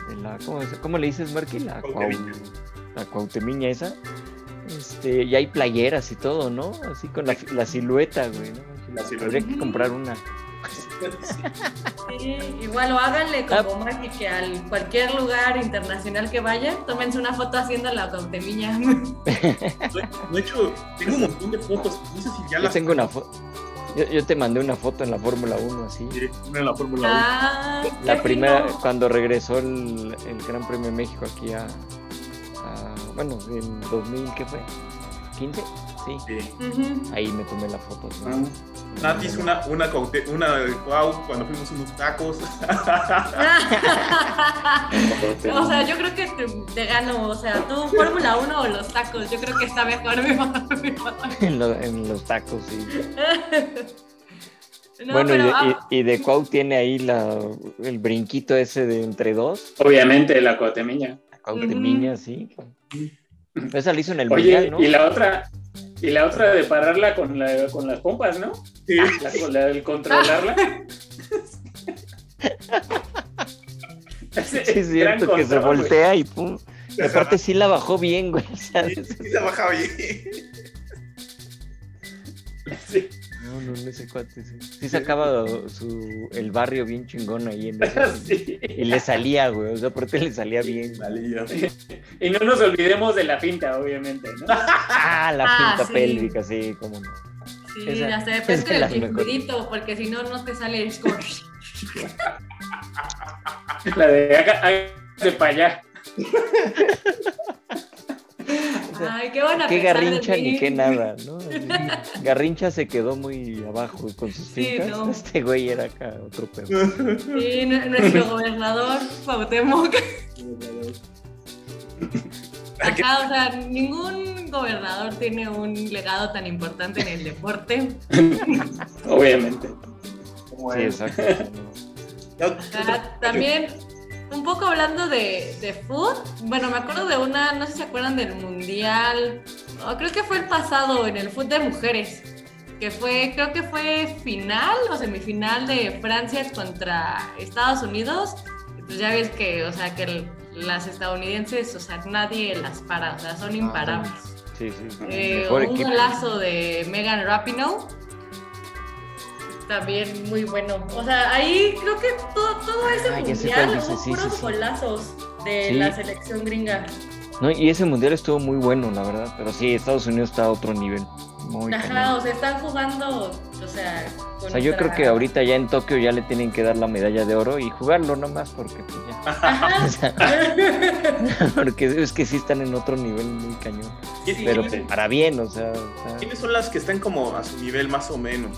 de la ¿cómo, ¿cómo le dices, Marky? La la Cuauhtemiña esa, este, y hay playeras y todo, ¿no? Así con la, la silueta, güey, ¿no? La silueta. Habría que comprar una. Sí, igual o háganle como ah. que al cualquier lugar internacional que vayan, tómense una foto haciendo la Cuauhtemiña. De hecho, tengo un montón de fotos, no sé si ya las... tengo una foto. Yo, te mandé una foto en la Fórmula 1, así. Sí, en la Fórmula 1. Ah, la primera, cuando regresó el, el Gran Premio de México aquí a, bueno, en 2000, ¿qué fue? ¿15? Sí. sí. Ahí me tomé la foto. ¿no? Nati hizo una, una, una wow, cuando fuimos unos tacos. o sea, yo creo que te, te, gano. O sea, tú Fórmula 1 o los tacos. Yo creo que está mejor mi en, en los tacos, sí. bueno, y, de, y, de Cuau tiene ahí la, el brinquito ese de entre dos. Obviamente, la Cuauhtemiña. La Cuauhtemiña, sí. Esa la hizo en el Oye, Y la otra, y la otra de pararla con, la, con las pompas, ¿no? Sí. La, la del controlarla. sí, es cierto, que se voltea y pum. Y aparte sí la bajó bien, güey. Sí, la bajaba bien. Sí. No, no, ese cuate sí. Sí sacaba su, el barrio bien chingón ahí en ese, Y le salía, güey. O sea, porque le salía bien. Salía. Y no nos olvidemos de la pinta, obviamente, ¿no? Ah, la Ah, pinta sí. pélvica, sí, cómo no. Sí, Esa- hasta depende del circulito, porque si no, no te sale el score. La de haga- hágase para allá. Ay, qué buena Qué garrincha ni qué nada, ¿no? Garrincha se quedó muy abajo con sus Sí, fincas. no. Este güey era acá otro pedo. Sí, nu- nuestro gobernador, Cuauhtémoc. Ajá, o sea, ningún gobernador tiene un legado tan importante en el deporte. Obviamente. Sí, exacto. también, un poco hablando de, de food, bueno, me acuerdo de una, no sé si se acuerdan del mundial, creo que fue el pasado en el foot de mujeres, que fue, creo que fue final o semifinal de Francia contra Estados Unidos. Pues ya ves que, o sea, que el- las estadounidenses, o sea, nadie las para, o sea, son imparables. Sí, sí. Eh, Mejor un equipo. golazo de Megan Rapinoe. También muy bueno. O sea, ahí creo que todo, todo ese mundial hubo sí, puros sí, sí. golazos de Sí. la selección gringa. No, y ese mundial estuvo muy bueno, la verdad. Pero sí, Estados Unidos está a otro nivel. Muy Ajá, cañón. o sea, están jugando, o sea, con O sea, yo creo que ahorita ya en Tokio ya le tienen que dar la medalla de oro y jugarlo nomás porque pues ya. Ajá. O sea, porque es que sí están en otro nivel muy cañón. ¿Qui- Sí. Pero para bien, o sea, o sea, ¿Quiénes son las que están como a su nivel más o menos?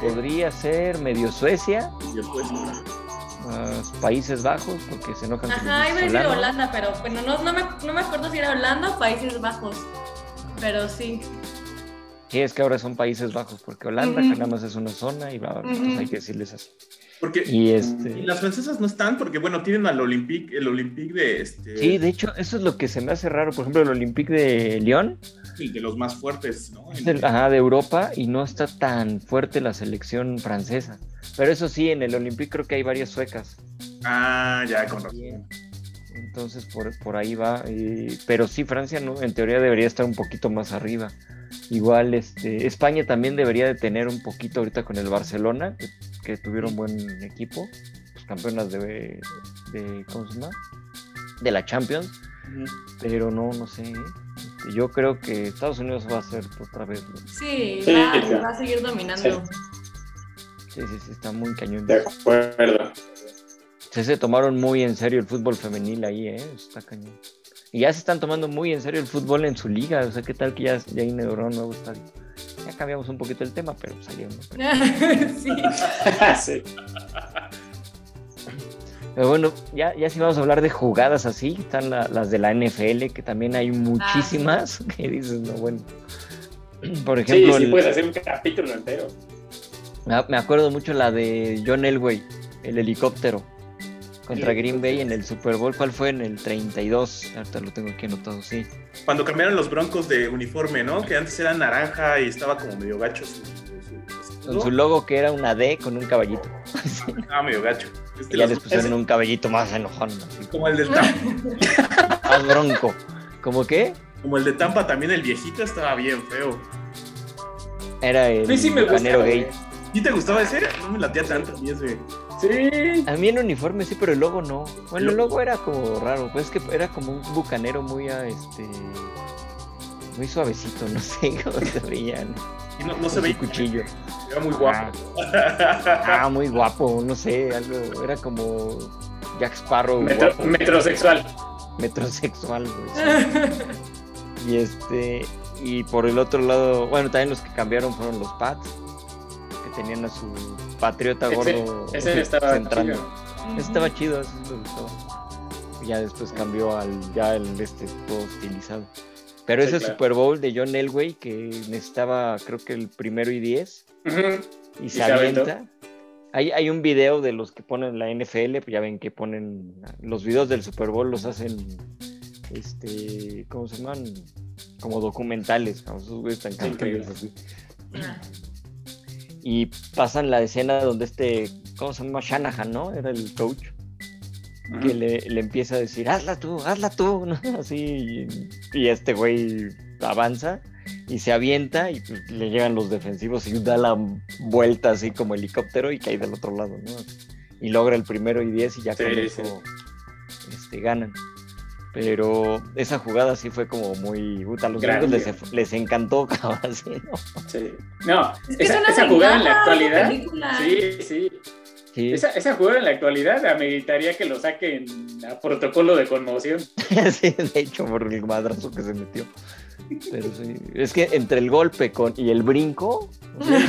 Podría ser medio Suecia, ah, Países Bajos, porque se enojan Ajá, iba a decir. Holanda, pero bueno, no, no, me, no me acuerdo si era Holanda o Países Bajos. Pero sí. Sí, es que ahora son Países Bajos, porque Holanda nada más es una zona y bla, bla, bla, pues hay que decirles así. Porque Y y este... las francesas no están porque, bueno, tienen al Olympique, el Olympique de este. Sí, de hecho, eso es lo que se me hace raro. Por ejemplo, el Olympique de Lyon el de los más fuertes, ¿no? ajá, de Europa y no está tan fuerte la selección francesa. Pero eso sí, en el Olympique creo que hay varias suecas. Ah, ya, con razón. Entonces por, por ahí va. y- pero sí, Francia no, en teoría debería estar un poquito más arriba. Igual este, España también debería de tener un poquito ahorita con el Barcelona, que, que tuvieron buen equipo, pues, campeonas de, de, ¿cómo se llama? De la Champions, pero no, no sé. ¿eh? Yo creo que Estados Unidos va a ser otra vez. ¿no? Sí, Sí, va, a seguir dominando. Sí, sí, sí, está muy cañón. De acuerdo. Sí, se tomaron muy en serio el fútbol femenil ahí, ¿eh? Está cañón. Y ya se están tomando muy en serio el fútbol en su liga. O sea, ¿qué tal que ya, ya inauguraron un nuevo estadio? Ya cambiamos un poquito el tema, pero salieron. sí. sí. Pero bueno, ya, ya si vamos a hablar de jugadas así, están la- las de la NFL, que también hay muchísimas. Que dices, no, bueno. Por Sí, ejemplo, sí, el- puedes hacer un capítulo entero. me me acuerdo mucho la de John Elway, el helicóptero, contra Green Bay en el Super Bowl. ¿Cuál fue? En el 32. Ahorita lo tengo aquí anotado, sí. Cuando cambiaron los broncos de uniforme, ¿no? Que antes era naranja y estaba como medio gacho su- su- Con su logo que era una D con un caballito. Ah, medio gacho. Este Y ya les pusieron un caballito más enojón, así, Como el del Tampa. más bronco. ¿Cómo qué? Como el de Tampa también, el viejito estaba bien feo. Era el sí me bucanero gay. ¿Y te gustaba ese? No me latía tanto a mí ese. Sí. A mí el uniforme sí, pero el logo no. Bueno, el logo. logo era como raro, pues es que era como un bucanero muy a este muy suavecito, no sé cómo se veían. Y no, se veía. cuchillo. Era muy guapo. Ah, muy guapo, no sé, algo, era como Jack Sparrow Metro- guapo, metrosexual. metrosexual, güey. sí. Y este, y por el otro lado, bueno, también los que cambiaron fueron los Pats, que tenían a su patriota Ese, gordo ese estaba centrando. chido. Ese estaba chido, ese me gustaba. Y ya después cambió al, ya el este todo estilizado. Pero Sí, ese claro. Super Bowl de John Elway que necesitaba, creo que el primero y diez, Ujú. y se avienta. Hay, hay un video de los que ponen la NFL, pues ya ven que ponen los videos del Super Bowl, los hacen, este, ¿cómo se llaman? Como documentales, ¿no? esos güeyes tan increíble. cantones así. Y pasan la escena donde este, ¿cómo se llama? Shanahan, ¿no? Era el coach. Que le, le empieza a decir, hazla tú, hazla tú, ¿no? Así, y, y este güey avanza y se avienta y pues, le llegan los defensivos y da la vuelta así como helicóptero y cae del otro lado, ¿no? Y logra el primero y diez y ya con eso este, ganan. Pero esa jugada sí fue como muy. Puta, a los gringos les, les, encantó, así, ¿no? Sí. No, esa, esa jugada en la actualidad. Sí, sí. Esa, esa, jugada en la actualidad ameritaría que lo saquen a protocolo de conmoción. sí, de hecho, por el madrazo que se metió. Pero sí, es que entre el golpe con, y el brinco,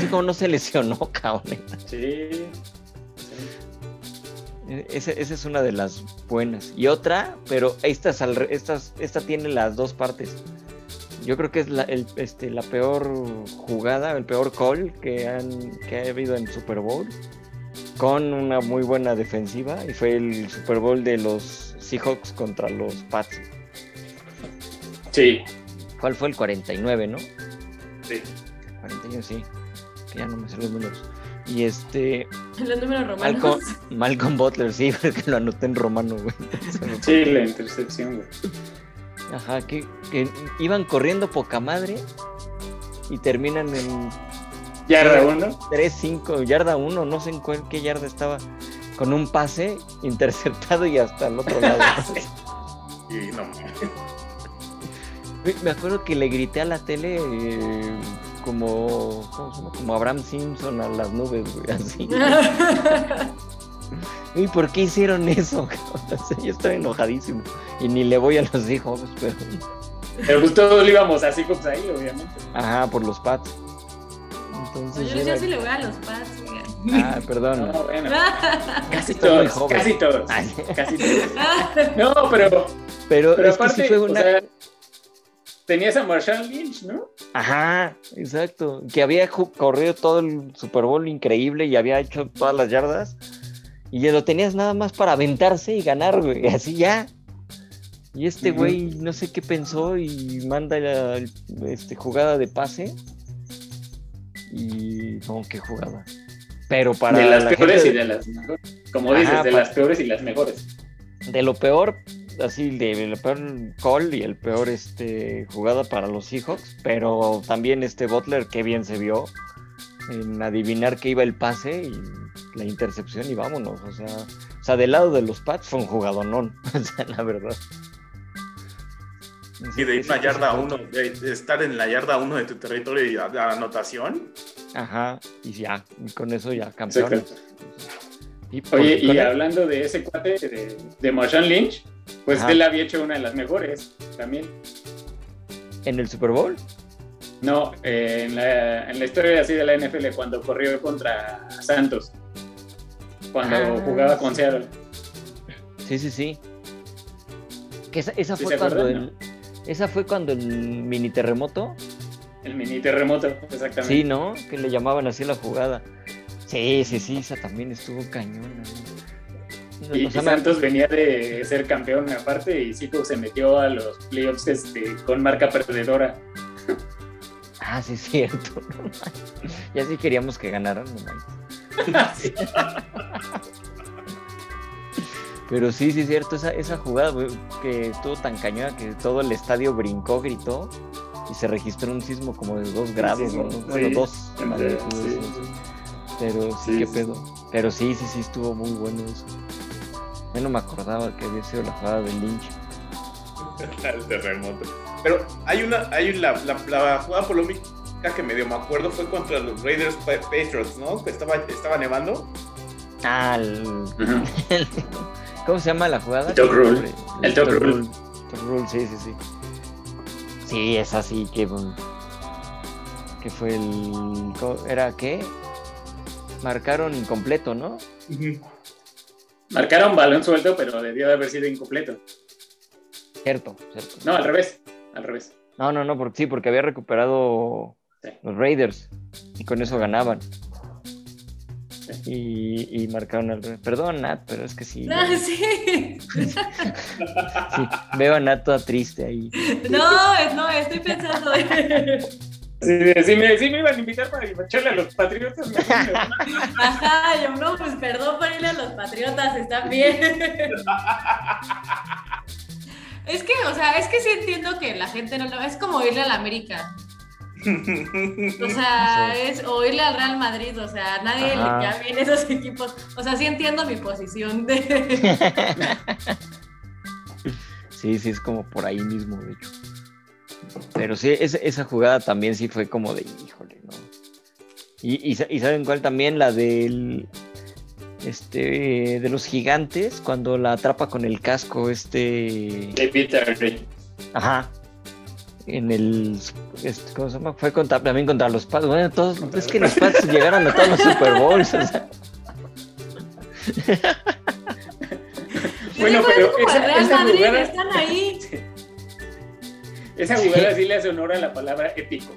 cómo no se lesionó, cabrón. Sí. Esa, es una de las buenas. Y otra, pero esta, esta, esta tiene las dos partes. Yo creo que es la, el, este, la peor jugada, el peor call que, han, que ha habido en Super Bowl con una muy buena defensiva y fue el Super Bowl de los Seahawks contra los Pats. Sí. ¿Cuál fue el 49, no? Sí. 41, sí. Que ya no me sé los números. Y este. Los números romanos. Malcolm, Butler, sí, porque lo anoté en romano, güey. Sí, la intercepción, güey. Ajá, que, que iban corriendo poca madre y terminan en Yarda 1. 3, 5, yarda 1, no sé en cuál, qué yarda estaba. Con un pase interceptado y hasta el otro lado. y no Me acuerdo que le grité a la tele eh, como, como Abraham Simpson a las nubes, güey, así. ¿Y por qué hicieron eso? yo estoy enojadísimo. Y ni le voy a los hijos, pero. Pero pues todos íbamos así como ahí, obviamente. Ajá, por los patos yo, sí le voy a los Pats, Ah, perdón. No, bueno. casi, todos, casi todos, casi todos. No, pero. Pero, pero aparte, sí fue una... o sea, tenías a Marshall Lynch, ¿no? Ajá, exacto. Que había corrido todo el Super Bowl increíble y había hecho todas las yardas. Y ya lo tenías nada más para aventarse y ganar, güey. Así ya. Y este güey, no sé qué pensó y manda la este, jugada de pase y no, qué jugada. Pero para. De las peores y de las mejores. Como dices, de las peores y las mejores. De lo peor, así, de lo peor call y el peor este, jugada para los Seahawks. Pero también este Butler, qué bien se vio en adivinar que iba el pase y la intercepción y vámonos. O sea, o sea del lado de los Pats fue un jugadonón, o sea, la verdad. Y de ir a yarda uno, de estar en la yarda uno de tu territorio y de anotación. Ajá, y ya, y con eso ya campeón. Oye, y hablando de ese cuate de, de Marshawn Lynch, pues él había hecho una de las mejores también. ¿En el Super Bowl? No, en, la, en, la, historia así de la NFL cuando corrió contra Santos. Cuando ah, jugaba con Seattle. Sí, sí, sí. Que esa, esa fue cuando el, esa fue cuando el mini terremoto. El mini terremoto, exactamente. Sí, ¿no? Que le llamaban así la jugada. Sí, sí, sí, esa también estuvo cañona. y, Santos venía de ser campeón aparte y sí se metió a los playoffs este, con marca perdedora. Ah, sí, es cierto. ya sí queríamos que ganaran, no Pero sí, sí es cierto, esa, esa jugada que estuvo tan cañona que todo el estadio brincó, gritó y se registró un sismo como de dos grados, ¿no? Bueno, dos. Pero sí, qué pedo. Pero sí, sí, sí, estuvo muy bueno eso. Yo no me acordaba que había sido la jugada del Lynch. el terremoto. Pero hay una, hay la, la, jugada polémica que medio me acuerdo fue contra los Raiders Patriots, ¿no? Que estaba, estaba nevando. Ah, el... ¿Cómo se llama la jugada? El Rule. El Top Rule. Rule, sí, sí, sí. Sí, es así que. Que fue el. ¿Era qué? Marcaron incompleto, ¿no? Marcaron balón suelto, pero debió de haber sido incompleto. Cierto, cierto. No, al revés. Al revés. No, no, no, porque sí, porque había recuperado los Raiders y con eso ganaban y, marcaron al Perdón, Nat, pero es que sí. No, sí. Veo a Nat toda triste ahí. No, no, estoy pensando. Sí, sí, me, sí me iban a invitar para echarle a los patriotas. Ajá, yo no, pues perdón por irle a los patriotas, está bien. Es que, o sea, es que sí entiendo que la gente no lo... Es como irle a la América. O sea, es oírle al Real Madrid, o sea, a nadie le queda bien esos equipos. O sea, sí entiendo mi posición de... sí, sí, es como por ahí mismo, de hecho. Pero sí, esa jugada también sí fue como de, híjole, ¿no? Y, y, ¿saben cuál también? La del... Este, de los gigantes, cuando la atrapa con el casco, este... De Peter. Ajá, en el este, ¿cómo se llama? fue contra, también contra los Pats bueno todos es que los Pats llegaron a todos los Super Bowls o sea. bueno pero esa, Real esa Madrid jugada, están ahí esa jugada sí le hace honor a la palabra épico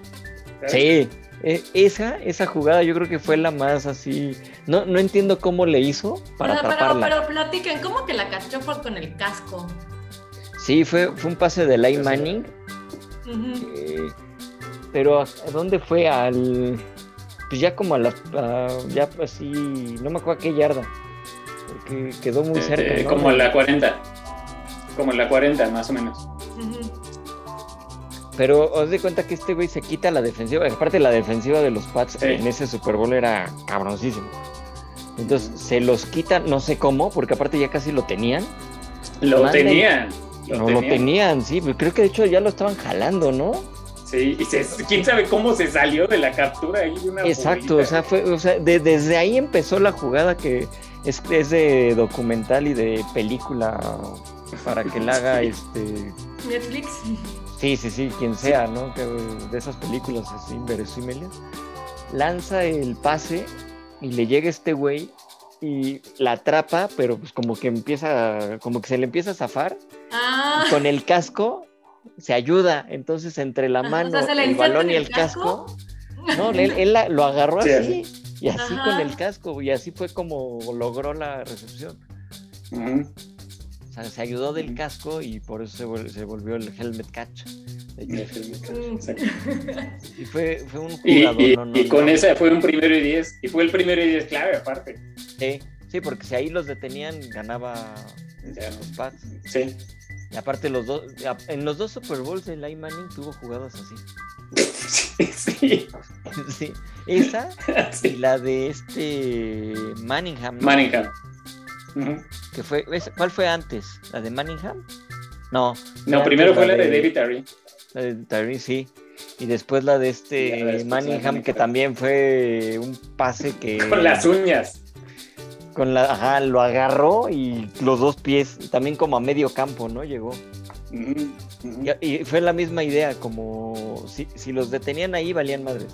sí e, esa, esa jugada yo creo que fue la más así. No, no entiendo cómo le hizo para atraparla. Pero, pero platiquen, ¿cómo que la cachó con el casco? Sí, fue, fue un pase de Lane Manning eh, pero ¿a dónde fue? Al. Pues ya como a la. ya así. No me acuerdo a qué yarda. Porque quedó muy cerca. Eh, como en la 40. Como en la 40, más o menos. Pero os de cuenta que este güey se quita la defensiva. Aparte, la defensiva de los Pats en ese Super Bowl era cabroncísimo. Entonces se los quita, no sé cómo, porque aparte ya casi lo tenían. Lo tenían no lo tenían, sí, pero creo que de hecho ya lo estaban jalando, ¿no? Sí, y quién sabe cómo se salió de la captura ahí de una Exacto, o sea, fue, o sea, desde ahí empezó la jugada que es, es, de documental y de película para que la haga este Netflix. Sí, sí, sí, quien sea, ¿no? Que de esas películas así inverosímiles. Lanza el pase y le llega este güey y la atrapa, pero pues como que empieza, como que se le empieza a zafar. Ah. con el casco se ayuda. Entonces, entre la mano, el balón y el casco, no, él, lo agarró así, y así con el casco, y así fue como logró la recepción. O sea, se ayudó del casco y por eso se, volvió el helmet catch. Y fue, fue un jugador. Y, con esa fue un primero y diez. Y fue el primero y diez clave, aparte. Sí, sí, porque si ahí los detenían, ganaba los Pats. Sí. Y aparte, los dos, en los dos Super Bowls, el Lai Manning tuvo jugadas así. Sí. sí. Esa y la de este Manningham. Manningham. Que fue, ¿Cuál fue antes? ¿La de Manningham? No. No, primero fue la de, David Terry. La de Terry, sí. Y después la de este Manningham, que también fue un pase que. Con las uñas con la, ajá, lo agarró y los dos pies, también como a medio campo, ¿no? Llegó. Y, fue la misma idea, como si, si, los detenían ahí, valían madres.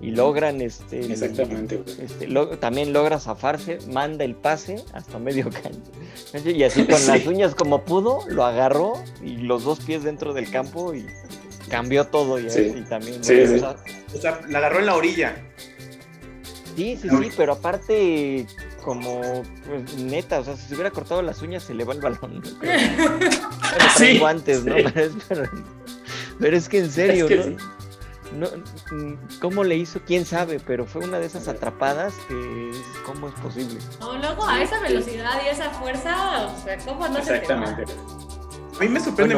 Y logran, este. Exactamente, este, también logra zafarse, manda el pase hasta medio campo. Y así con las uñas como pudo, lo agarró y los dos pies dentro del campo y cambió todo. Y, sí. también. o sea, la agarró en la orilla. Sí, sí, sí, pero aparte, como, pues, neta, o sea, si se hubiera cortado las uñas, se le va el balón. sí, guantes, ¿no? Pero, es, que en serio, ¿no? Mm, ¿Cómo le hizo? ¿Quién sabe? Pero fue una de esas atrapadas que, ¿cómo es posible? No, luego a esa velocidad y esa fuerza, o sea, ¿cómo no Exactamente. se te a mí me sorprende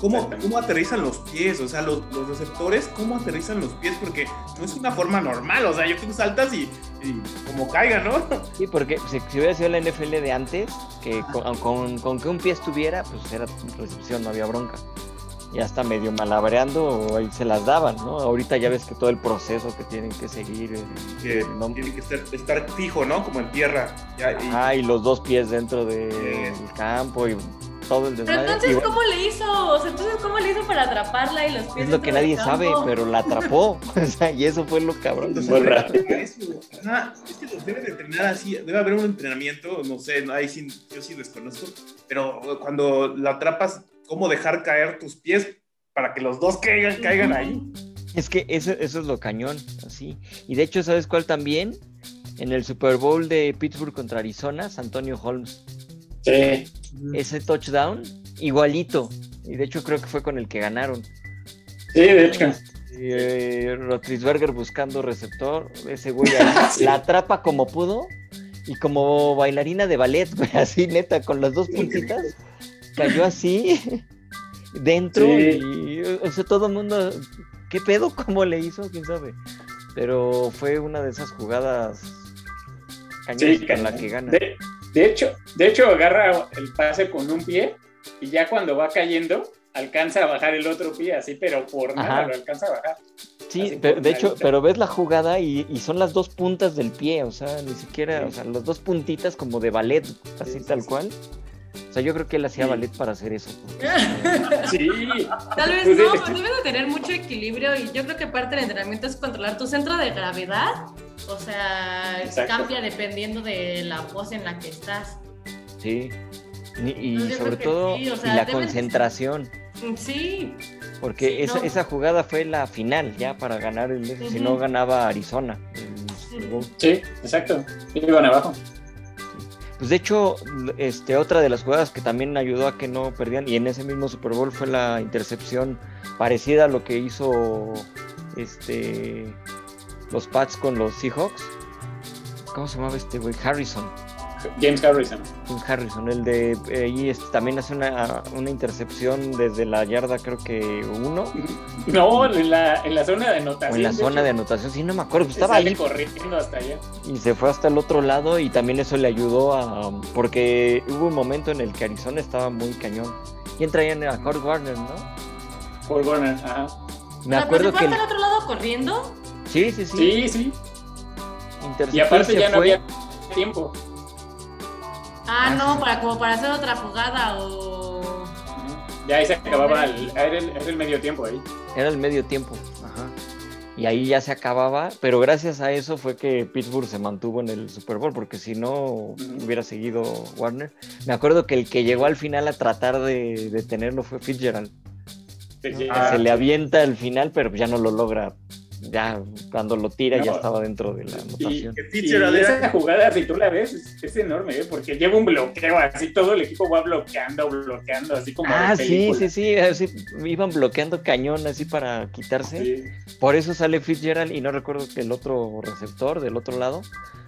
cómo, cómo, aterrizan los pies, o sea, los, receptores, cómo aterrizan los pies, porque no es una forma normal, o sea, yo creo que saltas y, como caiga, ¿no? Sí, porque si, hubiera sido la NFL de antes, que con, con, que un pie estuviera, pues era recepción, no había bronca. Ya está medio malabreando, ahí se las daban, ¿no? Ahorita ya ves que todo el proceso que tienen que seguir. Eh, Tiene que estar, fijo, ¿no? Como en tierra. Ah, y los dos pies dentro del campo y todo el desmadre. Pero entonces, ¿cómo le hizo? O sea, entonces, ¿cómo le hizo para atraparla y los pies? Es lo que nadie sabe, pero la atrapó. o sea, y eso fue lo cabrón. Fue rápido. es que debe de entrenar así, debe haber un entrenamiento, no sé, ahí sí, yo sí desconozco, pero cuando la atrapas, ¿cómo dejar caer tus pies para que los dos caigan, caigan ahí? Es que eso, eso es lo cañón, así. Y de hecho, ¿sabes cuál también? En el Super Bowl de Pittsburgh contra Arizona, Antonio Holmes. Sí. Ese touchdown, igualito. Y de hecho creo que fue con el que ganaron. Sí, de hecho. Eh, Rotlisberger buscando receptor, ese güey la atrapa como pudo y como bailarina de ballet, así neta, con las dos puntitas, cayó así dentro y o sea, todo el mundo ¿qué pedo? ¿Cómo le hizo? ¿Quién sabe? Pero fue una de esas jugadas cañonas con la que gana. De, de, hecho, de hecho, agarra el pase con un pie y ya cuando va cayendo, alcanza a bajar el otro pie así, pero por nada Ajá. lo alcanza a bajar. Sí, pero, de hecho, pero ves la jugada y, y son las dos puntas del pie, o sea, ni siquiera, Sí. o sea, las dos puntitas como de ballet, así Sí, sí, tal cual. O sea, yo creo que él hacía Sí. ballet para hacer eso. Sí. Tal vez Pues, no, pero debes de tener mucho equilibrio y yo creo que parte del entrenamiento es controlar tu centro de gravedad. O sea, Exacto. cambia dependiendo de la pose en la que estás. Sí. Y sobre todo sí, o y la concentración, Sí, porque Sí, esa, no. esa jugada fue la final ya para ganar el si Ujú. no ganaba Arizona. el. Sí, exacto. Iban abajo. Pues de hecho, este, otra de las jugadas que también ayudó a que no perdían, y en ese mismo Super Bowl fue la intercepción parecida a lo que hizo este los Pats con los Seahawks. ¿Cómo se llamaba este güey? Harrison. James Harrison. Tim Harrison, el de eh, ahí este, también hace una, una intercepción desde la yarda, creo que uno, No, en la, en la zona de anotación. o en la de zona hecho, de anotación, sí, no me acuerdo, pues se estaba sale ahí corriendo hasta allá. y se fue hasta el otro lado y también eso le ayudó a, porque hubo un momento en el que Arizona estaba muy cañón. ¿Quién traían a Kurt Warner, no? Paul Warner, ajá. Me acuerdo pero que... si fue hasta el otro lado corriendo. Sí, sí, sí. Sí, sí. Y aparte se ya no fue. había tiempo. Ah, Ah, no, sí. para como para hacer otra jugada o. Ya ahí se acababa el, era el, era el medio tiempo ahí. Era el medio tiempo. Ajá. Y ahí ya se acababa, pero gracias a eso fue que Pittsburgh se mantuvo en el Super Bowl, porque si no hubiera seguido Warner. Me acuerdo que el que llegó al final a tratar de detenerlo fue Fitzgerald. Sí, Ah, se le avienta al final, pero ya no lo logra. Ya cuando lo tira ya estaba dentro de la Y, anotación. Y Fitzgerald esa era- jugada, si tú la ves, es, es enorme, ¿eh? porque lleva un bloqueo, así todo el equipo va bloqueando, bloqueando, así como. Ah, sí, sí, sí, así iban bloqueando cañón así para quitarse. Sí. Por eso sale Fitzgerald y no recuerdo que el otro receptor del otro lado,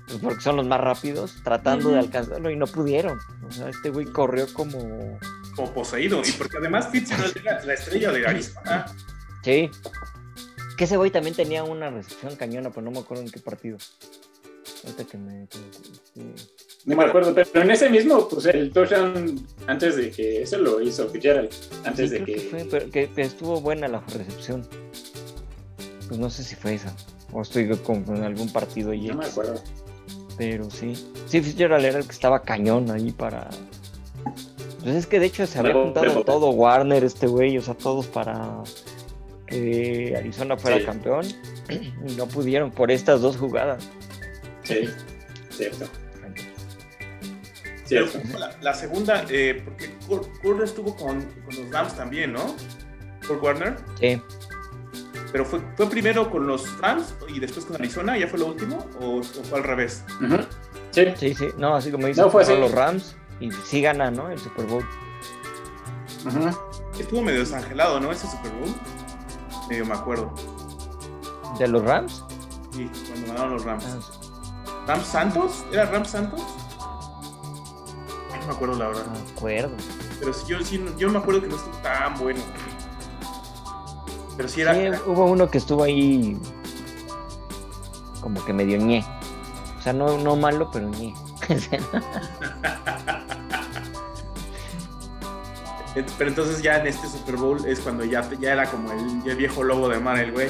pues porque son los más rápidos, tratando de alcanzarlo y no pudieron. O sea, este güey corrió como... como poseído. Y porque además Fitzgerald era la estrella de Arizona. Sí. Que ese güey también tenía una recepción cañona, pero no me acuerdo en qué partido. Ahorita que me... sí. No me acuerdo, pero en ese mismo, pues el touchdown, antes de que eso lo hizo Fitzgerald, antes Sí, de creo que. fue, pero que, que estuvo buena la recepción. Pues no sé si fue esa. O estoy con, con algún partido ahí. No me acuerdo. Pero sí. Sí, Fitzgerald era el que estaba cañón ahí para. Pues es que de hecho se había juntado todo Warner, este güey, o sea, todos para que Arizona fuera Sí. campeón. Y no pudieron por estas dos jugadas. Sí, cierto. Pero la, la segunda, eh, porque Kurt, Kurt estuvo con, con los Rams también, ¿no? Kurt Warner. Sí. Pero fue, fue primero con los Rams y después con Arizona, ¿ya fue lo último? ¿O, o fue al revés? Sí, Sí, sí. No, así como dice, No, fue fueron así. los Rams y sí gana, ¿no? El Super Bowl. Ujú. Estuvo medio desangelado, ¿no? Ese Super Bowl. Medio me acuerdo. ¿De los Rams? Sí, cuando ganaron los Rams. Ah, ¿Rams Santos? ¿Era Rams Santos? No me acuerdo la verdad. no me acuerdo. Pero sí, yo, sí, yo me acuerdo que no estuvo tan bueno. Pero sí era. Sí, hubo uno que estuvo ahí como que medio ñe. O sea, no, no malo, pero ñe. Pero entonces ya en este Super Bowl es cuando ya, ya era como el, viejo lobo de mar, el güey.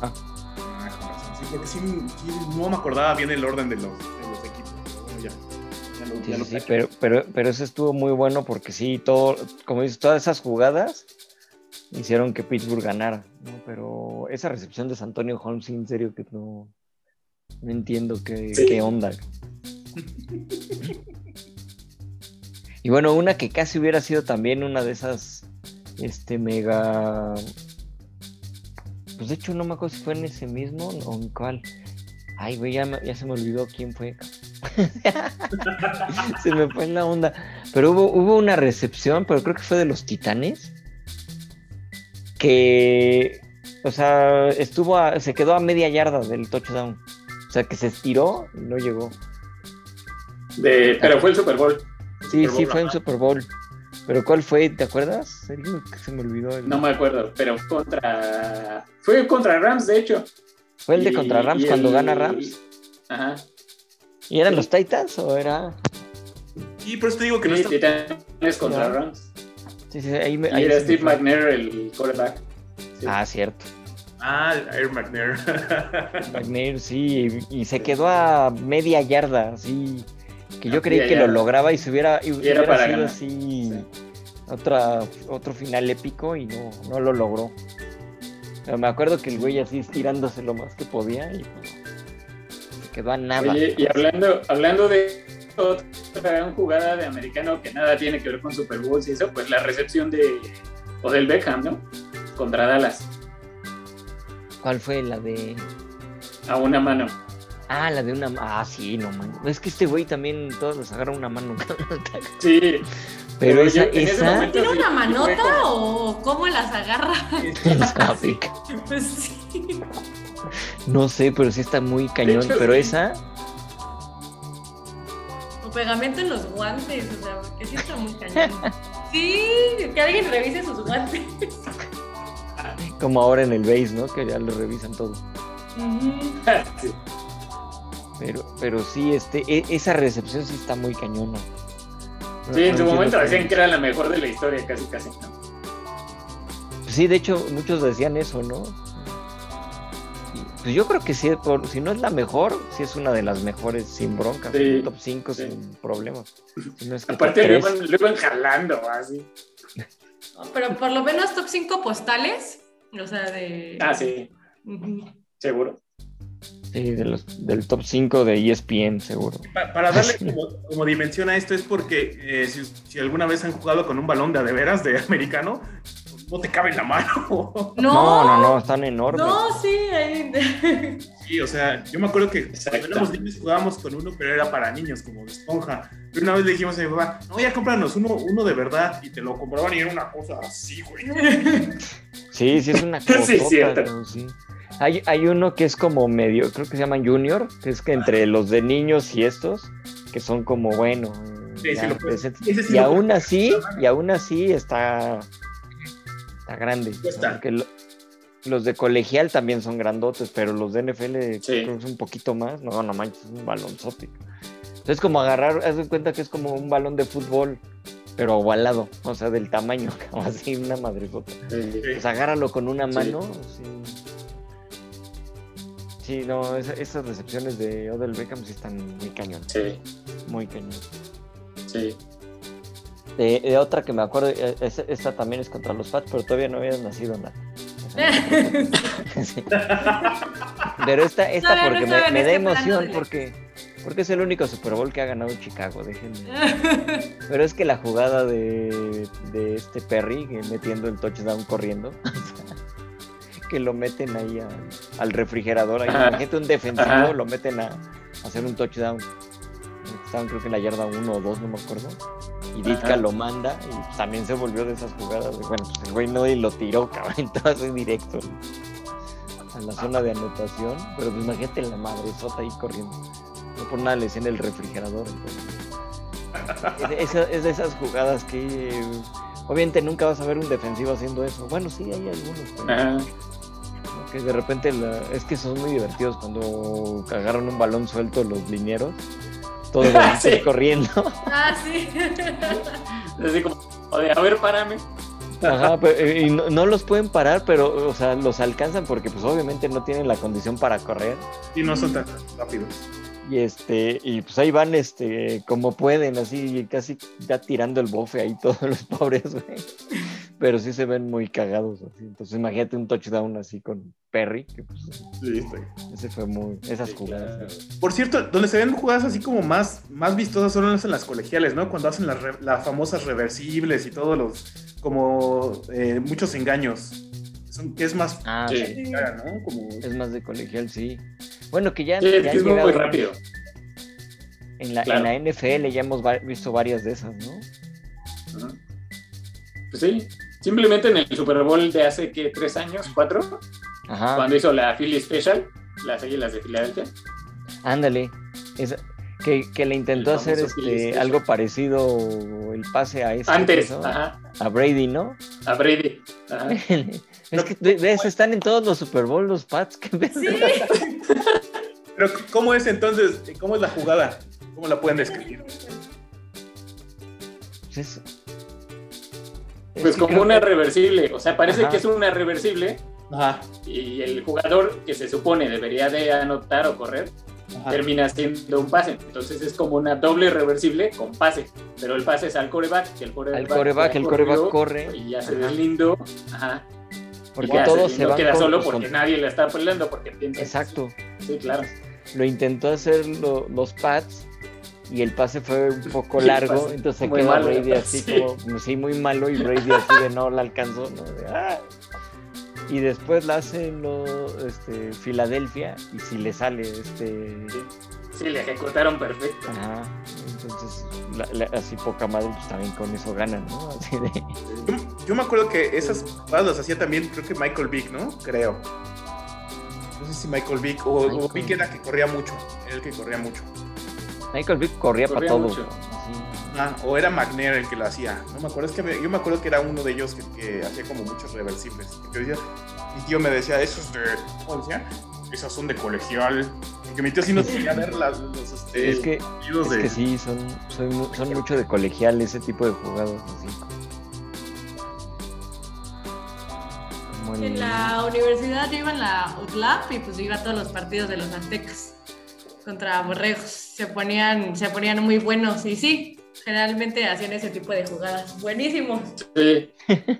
Ah. Ah, con razón. Sí, porque sí, sí, no me acordaba bien el orden de los, de los equipos. Bueno, ya. Ya lo, Sí, ya lo sí, sí, caché. pero, pero, pero ese estuvo muy bueno porque sí, todo, como dices, todas esas jugadas hicieron que Pittsburgh ganara, ¿no? Pero esa recepción de San Antonio Holmes, en serio que no, no entiendo qué, Sí. qué onda. Y bueno, una que casi hubiera sido también una de esas, este, mega... Pues de hecho no me acuerdo si fue en ese mismo o en cuál. Ay, güey, ya, ya se me olvidó quién fue. se me fue la onda. Pero hubo, hubo una recepción, pero creo que fue de los Titanes. Que, o sea, estuvo a- se quedó a media yarda del touchdown. O sea, que se estiró y no llegó. Pero fue el Super Bowl. Sí, sí, fue ajá. Super Bowl. ¿Pero cuál fue? ¿Te acuerdas? ¿Serio? Que se me olvidó. El... No me acuerdo, pero contra. Fue contra Rams, de hecho. ¿Fue el de contra Rams cuando gana Rams? Ajá. ¿Y eran Sí. los Titans o era.? Y por eso te digo que no Sí, está. Titanes contra No. Rams. Sí, sí, ahí me. Y ahí era Steve fue. McNair el quarterback. Sí. Ah, cierto. Ah, Air McNair. McNair, sí, y, se quedó a media yarda, así. Que yo A creí que lo lograba y se hubiera, y era hubiera para sido ganar. así. Sí. Otra, otro final épico y no, no lo logró. Pero me acuerdo que el güey así estirándose lo más que podía y pues, se quedó a nada. Oye, y hablando, hablando de otra gran jugada de americano que nada tiene que ver con Super Bowls y eso, pues la recepción de Odell Beckham, ¿no? Contra Dallas, ¿Cuál fue la de.? a una mano. Ah, la de una. Ah, sí, no man. Es que este güey también todos les agarra una mano. Sí, Pero esa, ese esa. momento- ¿Tiene una manota como- o cómo las agarra? sabe. Pues sí. No sé, pero sí está muy cañón. hecho, pero sí. esa. O pegamento en los guantes, o sea, porque sí está muy cañón. Sí, que alguien revise sus guantes. Como ahora en el base, ¿no? Que ya lo revisan todo. Sí. Pero, pero sí, este, e- esa recepción sí está muy cañona. No- Sí, en no su momento decían que era la mejor de la historia, casi, casi. ¿no? Sí, de hecho, muchos decían eso, ¿no? Pues yo creo que sí, por, si no es la mejor, sí es una de las mejores sin broncas. Sí, top 5 sí. sin problemas. Si no es que Aparte top lo tres. iban, lo iban jalando así. Pero por lo menos top 5 postales. O sea, de. Ah, sí, seguro. Sí, de los, del top 5 de ESPN, seguro. Pa- Para darle como, como dimensión a esto es porque eh, si, si alguna vez han jugado con un balón de veras de americano, no te cabe en la mano. No, No, no, no, están enormes. No, sí, ahí. Sí, o sea, yo me acuerdo que éramos niños jugábamos con uno, pero era para niños, como de esponja. Y una vez le dijimos a mi papá, no, ya cómpranos uno, uno de verdad. Y te lo compraban y era una cosa así, güey. Sí, sí, es una Sí, cosota, cierto. sí. Hay, hay uno que es como medio, creo que se llaman Junior, que es que entre los de niños y estos, que son como, bueno, Sí, ya, sí lo puedes- decentes. ese sí y aún así, y aún así está, está grande. lo- los de colegial también son grandotes, pero los de NFL creo que es un poquito más. No, no manches, es un balonzote. Es como agarrar, haz de cuenta que es como un balón de fútbol, pero ovalado, o sea, del tamaño, como así, una madresota. Sí. Pues agárralo con una mano. Sí, Sí, no, esa- esas recepciones de Odell Beckham sí están muy cañón, Sí, muy cañón. sí. De, de otra que me acuerdo, eh, esa- esta también es contra los Pats, pero todavía no había nacido nada. Sí. Pero esta, esta no porque me, da este emoción, porque, porque es el único Super Bowl que ha ganado Chicago, déjenme. Pero es que la jugada de, de este Perry que metiendo el touchdown corriendo, que lo meten ahí al, al refrigerador, ahí, imagínate un defensivo, Ajá. lo meten a, a hacer un touchdown. Estaban creo que en la yarda 1 o 2, no me acuerdo. Y Ditka Ajá. lo manda y también se volvió de esas jugadas. bueno, pues el güey no y lo tiró, cabrón, entonces directo a la zona de anotación. Pero pues imagínate la madresota ahí corriendo. No por nada le decían el refrigerador. entonces. Es de esa- es de esas jugadas que obviamente nunca vas a ver un defensivo haciendo eso. Bueno, sí, hay algunos, pero. Que de repente la- es que son muy divertidos cuando agarran un balón suelto los linieros. Todos los Sí. corriendo. ah, sí. Así como, de, a ver, párame. Ajá, pero, eh, y no, no los pueden parar, pero, o sea, los alcanzan porque, pues, obviamente no tienen la condición para correr. Y no son tan rápidos. Y este, y pues ahí van, este, como pueden, así, casi ya tirando el bofe ahí todos los pobres, güey. Pero sí se ven muy cagados, así. Entonces, imagínate un touchdown así con Perry, que pues, Sí, ese fue muy, esas Sí, jugadas. claro. Por cierto, donde se ven jugadas así como más, más vistosas son las en las colegiales, ¿no? Cuando hacen las, re- las famosas reversibles y todos los, como eh, muchos engaños. Son, que es más, Ah, Sí. sí. cara, ¿no? Como, Es más de colegial, sí. Bueno, que ya, Sí, ya es muy, rápido. En la, Claro. en la NFL ya hemos va- visto varias de esas, ¿no? Ajá. Pues sí, simplemente en el Super Bowl de hace, ¿qué? ¿Tres años? ¿Cuatro? Ajá. Cuando hizo la Philly Special, las Águilas de Filadelfia. Ándale. Que, que le intentó El hacer este, algo parecido el pase a este. Antes, ¿no? ajá, A Brady, ¿no? a Brady. Ajá. es que de, de eso están en todos los Super Bowl los Pats. ¿qué? Sí, Pero, ¿cómo es entonces? ¿Cómo es la jugada? ¿Cómo la pueden describir? Pues es- es Pues que como una que- reversible. O sea, parece Ajá. que es una reversible Ajá. y el jugador que se supone debería de anotar o correr ajá. termina siendo un pase. Entonces es como una doble reversible con pase. Pero el pase es al coreback, que el coreback, Al coreback, ya el coreback corrió corre. Y ya se deslindó. Ajá. Porque ya todos se, se no van queda con- solo pues, porque con- nadie le está peleando porque piensa. Exacto. Sí, claro. Lo intentó hacer lo- los Pats y el pase fue un poco largo, pase entonces se malo, Brady así sí. como, sí, muy malo y Brady así de no la alcanzó, ¿no? De, "Ah". Y después la hace lo, este, Filadelfia y si le sale este... Sí, le ejecutaron perfecto. Ajá, entonces la- la- así poca madre pues también con eso ganan, ¿no? Así de... Yo, yo me acuerdo que esas jugadas las hacía también, creo que Michael Vick, ¿no? Creo. No sé si Michael Vick o, o Michael. Vick era que corría mucho. Era el que corría mucho. Michael Vick corría, para Corría todo. mucho. así. Ah, o era McNair el que lo hacía. No me acuerdo. Es que me- yo me acuerdo que era uno de ellos que, que hacía como muchos reversibles. Porque yo decía- mi tío me decía, esos de. ¿Cómo decía? Esas son de colegial. Porque mi tío sí nos quería ver las, los este, Es que, partidos es de. que sí, son, son, mu- son mucho de colegial ese tipo de jugadas así. En la universidad yo iba en la UTLAP y pues iba a todos los partidos de los aztecas contra borregos. Se ponían, se ponían muy buenos y sí, generalmente hacían ese tipo de jugadas. Buenísimo. Sí,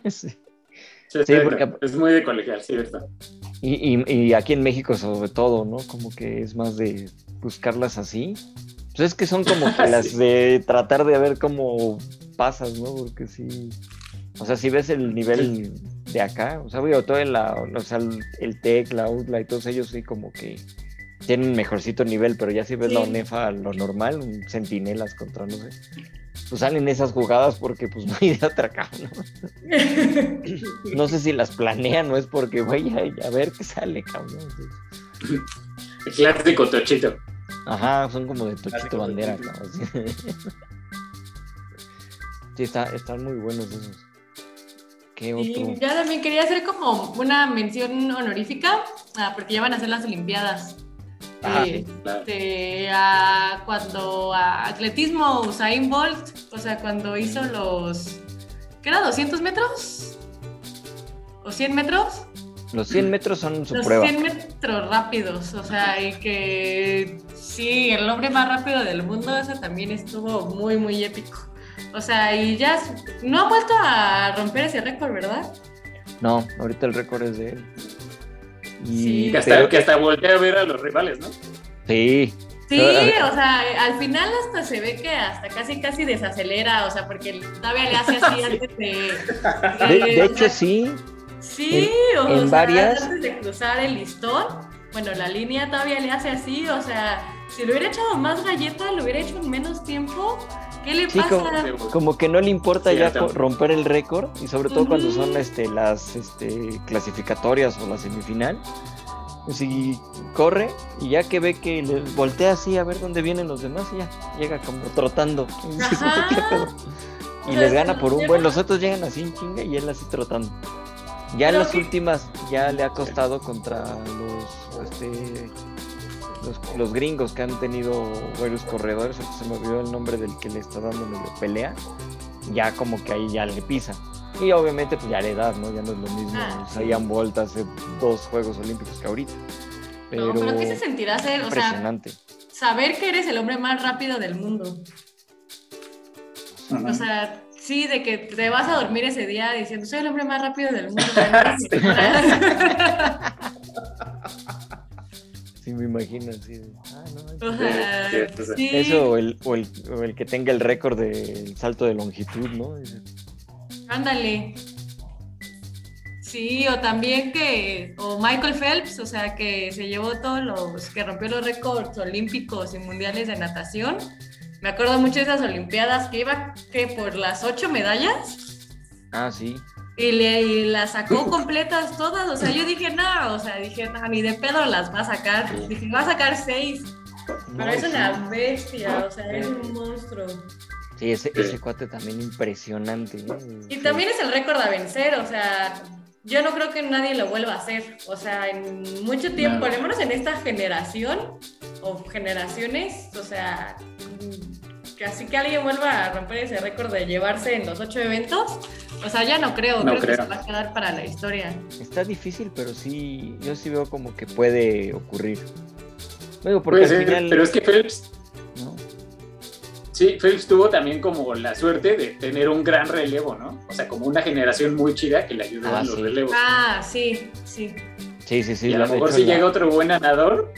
Sí. sí, Sí, sí, porque- es muy de colegial, cierto. Y, y- y aquí en México sobre todo, ¿no? Como que es más de buscarlas así. Pues es que son como que las Sí. de tratar de ver cómo pasas, ¿no? Porque sí. O sea, si ves el nivel de acá, o sea, digo, todo en la, o sea, el, el TEC, la UTLA y todos ellos sí como que tienen mejorcito nivel, pero ya si ves la. ONEFA, lo normal, un centinelas contra, no sé, pues salen esas jugadas porque pues no hay de otra acá, ¿no? No sé si las planean o es porque, güey, a, a ver qué sale, cabrón. El clásico tochito. Ajá, son como de Tochito Bandera, cabrón. Sí, está, están muy buenos esos. ¿Qué Y otro? yo también quería hacer como una mención honorífica, ah, porque ya van a ser las Olimpiadas. Ajá, Claro. este, a- cuando a atletismo Usain Bolt, o sea, cuando hizo los, ¿qué era? ¿200 metros? ¿O 100 metros? Los 100 metros son su los prueba. 100 metros rápidos, o sea, y que sí, el hombre más rápido del mundo, eso también estuvo muy, muy épico. O sea, y ya no ha vuelto a romper ese récord, ¿verdad? No, ahorita el récord es de él. Y, Sí. Que hasta, que hasta voltea a ver a los rivales, ¿no? Sí, Sí, A ver. o sea, al final hasta se ve que hasta casi casi desacelera, o sea, porque todavía le hace así antes de... de, hecho sea, sí. Sí, o en sea, varias- antes de cruzar el listón, bueno, la línea todavía le hace así, o sea, si le hubiera echado más galleta, lo hubiera hecho en menos tiempo. ¿Qué le Sí, pasa? como- Como que no le importa ya romper el récord y sobre todo cuando son este, las este, clasificatorias o la semifinal. Pues si corre y ya que ve que le voltea así a ver dónde vienen los demás y ya llega como trotando. Y les gana por un buen, los otros llegan así en chinga y él así trotando. Ya en las últimas ya le ha costado contra los este los, los gringos que han tenido varios corredores, se me olvidó el nombre del que le está dando medio pelea, ya como que ahí ya le pisa. Y obviamente pues ya la edad, ¿no? Ya no es lo mismo Ah, sí. Usain Bolt hace dos Juegos Olímpicos que ahorita. Pero, No, pero ¿qué se sentirá ser? O sea, impresionante. saber que eres el hombre más rápido del mundo. O sea, sí, de que te vas a dormir ese día diciendo, soy el hombre más rápido del mundo. Sí, me imagino así. de, "Ah, no, sí. Eso o el, o, el, o el que tenga el récord del salto de longitud, ¿no? Ándale. Sí, o también que, o Michael Phelps, o sea, que se llevó todos los, que rompió los récords olímpicos y mundiales de natación. Me acuerdo mucho de esas olimpiadas que iba, que por las ocho medallas Ah, sí. Y, le, y las sacó completas todas. O sea, yo dije, no, o sea, dije, no, ni de pedo las va a sacar. Dije, va a sacar seis. Pero es una bestia, o sea, es un monstruo. Sí, ese, ese cuate también impresionante. Y también es el récord a vencer, o sea, yo no creo que nadie lo vuelva a hacer. O sea, en mucho tiempo, por lo menos en esta generación o generaciones, o sea, casi que alguien vuelva a romper ese récord de llevarse en los ocho eventos. O sea, ya no creo, No creo, que se va a quedar para la historia. Está difícil, pero sí, yo sí veo como que puede ocurrir. Digo, porque Puede al ser, final, pero es que Phelps, ¿no? sí, Phelps tuvo también como la suerte de tener un gran relevo, ¿no? O sea, como una generación muy chida que le ayudó Ah, en los sí. relevos. Ah, sí, sí. Sí, sí, sí. y a lo mejor si llega otro buen nadador,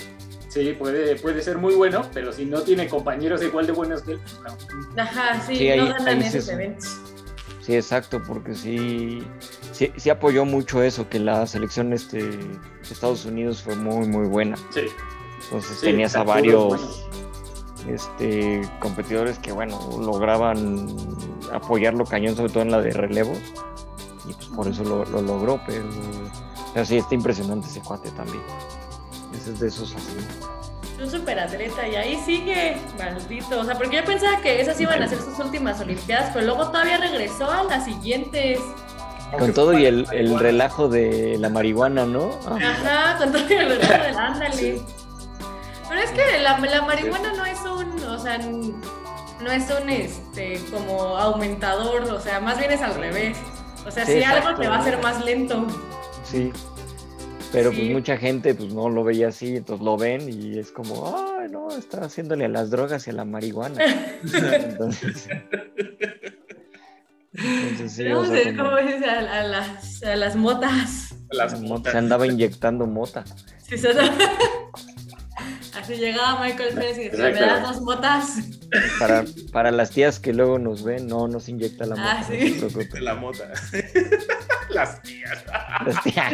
sí, puede, puede ser muy bueno, pero si no tiene compañeros igual de buenos que él, pues no. Ajá, sí, Sí, ahí- no ganan ahí esos es- eventos. Sí, exacto, porque sí, sí, sí apoyó mucho eso, que la selección este, de Estados Unidos fue muy, muy buena. Sí, Entonces Sí, tenías a varios este, competidores que, bueno, lograban apoyarlo cañón, sobre todo en la de relevos. Y pues por eso lo, lo logró, pero, pero sí, está impresionante ese cuate también. Ese es de esos así. Un super atleta y ahí sigue, maldito. O sea, porque yo pensaba que esas iban a ser sus últimas Olimpiadas, pero luego todavía regresó a las siguientes. Con todo y el, el relajo de la marihuana, ¿no? Ah, Ajá, con todo el relajo del ándale. Pero es que la, la marihuana no es un, o sea, no es un, este, como aumentador, o sea, más bien es al revés. O sea, Sí, si algo te va a hacer más lento. sí. Pero pues mucha gente pues no lo veía así, entonces lo ven y es como, ay, no, está haciéndole a las drogas y a la marihuana. Entonces, entonces sí, o Vamos a sea, ver como- cómo es a, a las, a las motas. Las se motas. andaba inyectando mota. Sí, se- Así llegaba Michael Phelps y decía, ¿me das dos motas? Para, para las tías que luego nos ven, no nos inyecta la mota. Ah, no sí. La mota. Las tías. Las tías,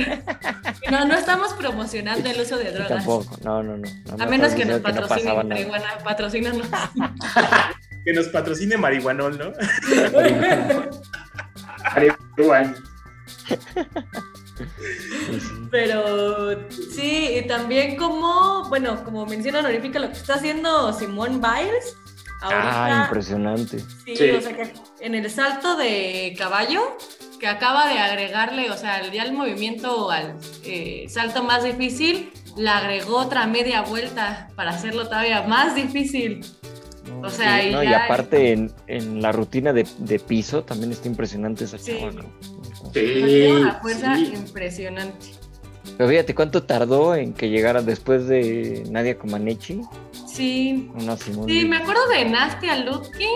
No, no estamos promocionando el uso de drogas. tampoco, no, no, no. no, A no menos que nos no patrocinen nada. marihuana, patrocínanos. Que nos patrocine marihuanol, ¿no? Marihuana. Pero sí, y también como, bueno, como menciona honorífica, lo que está haciendo Simone Biles Ah, impresionante. sí, Sí. o sea que en el salto de caballo, que acaba de agregarle, o sea, ya el movimiento al eh, salto más difícil, le agregó otra media vuelta para hacerlo todavía más difícil. No, O sea, sí, y no, y aparte en, en la rutina de, de piso también está impresionante esa Sí. chava, ¿no? Sí, Tiene una fuerza sí. impresionante. Pero fíjate cuánto tardó en que llegara después de Nadia Comaneci, Sí, una. Sí, me acuerdo de Nastia Lutkin,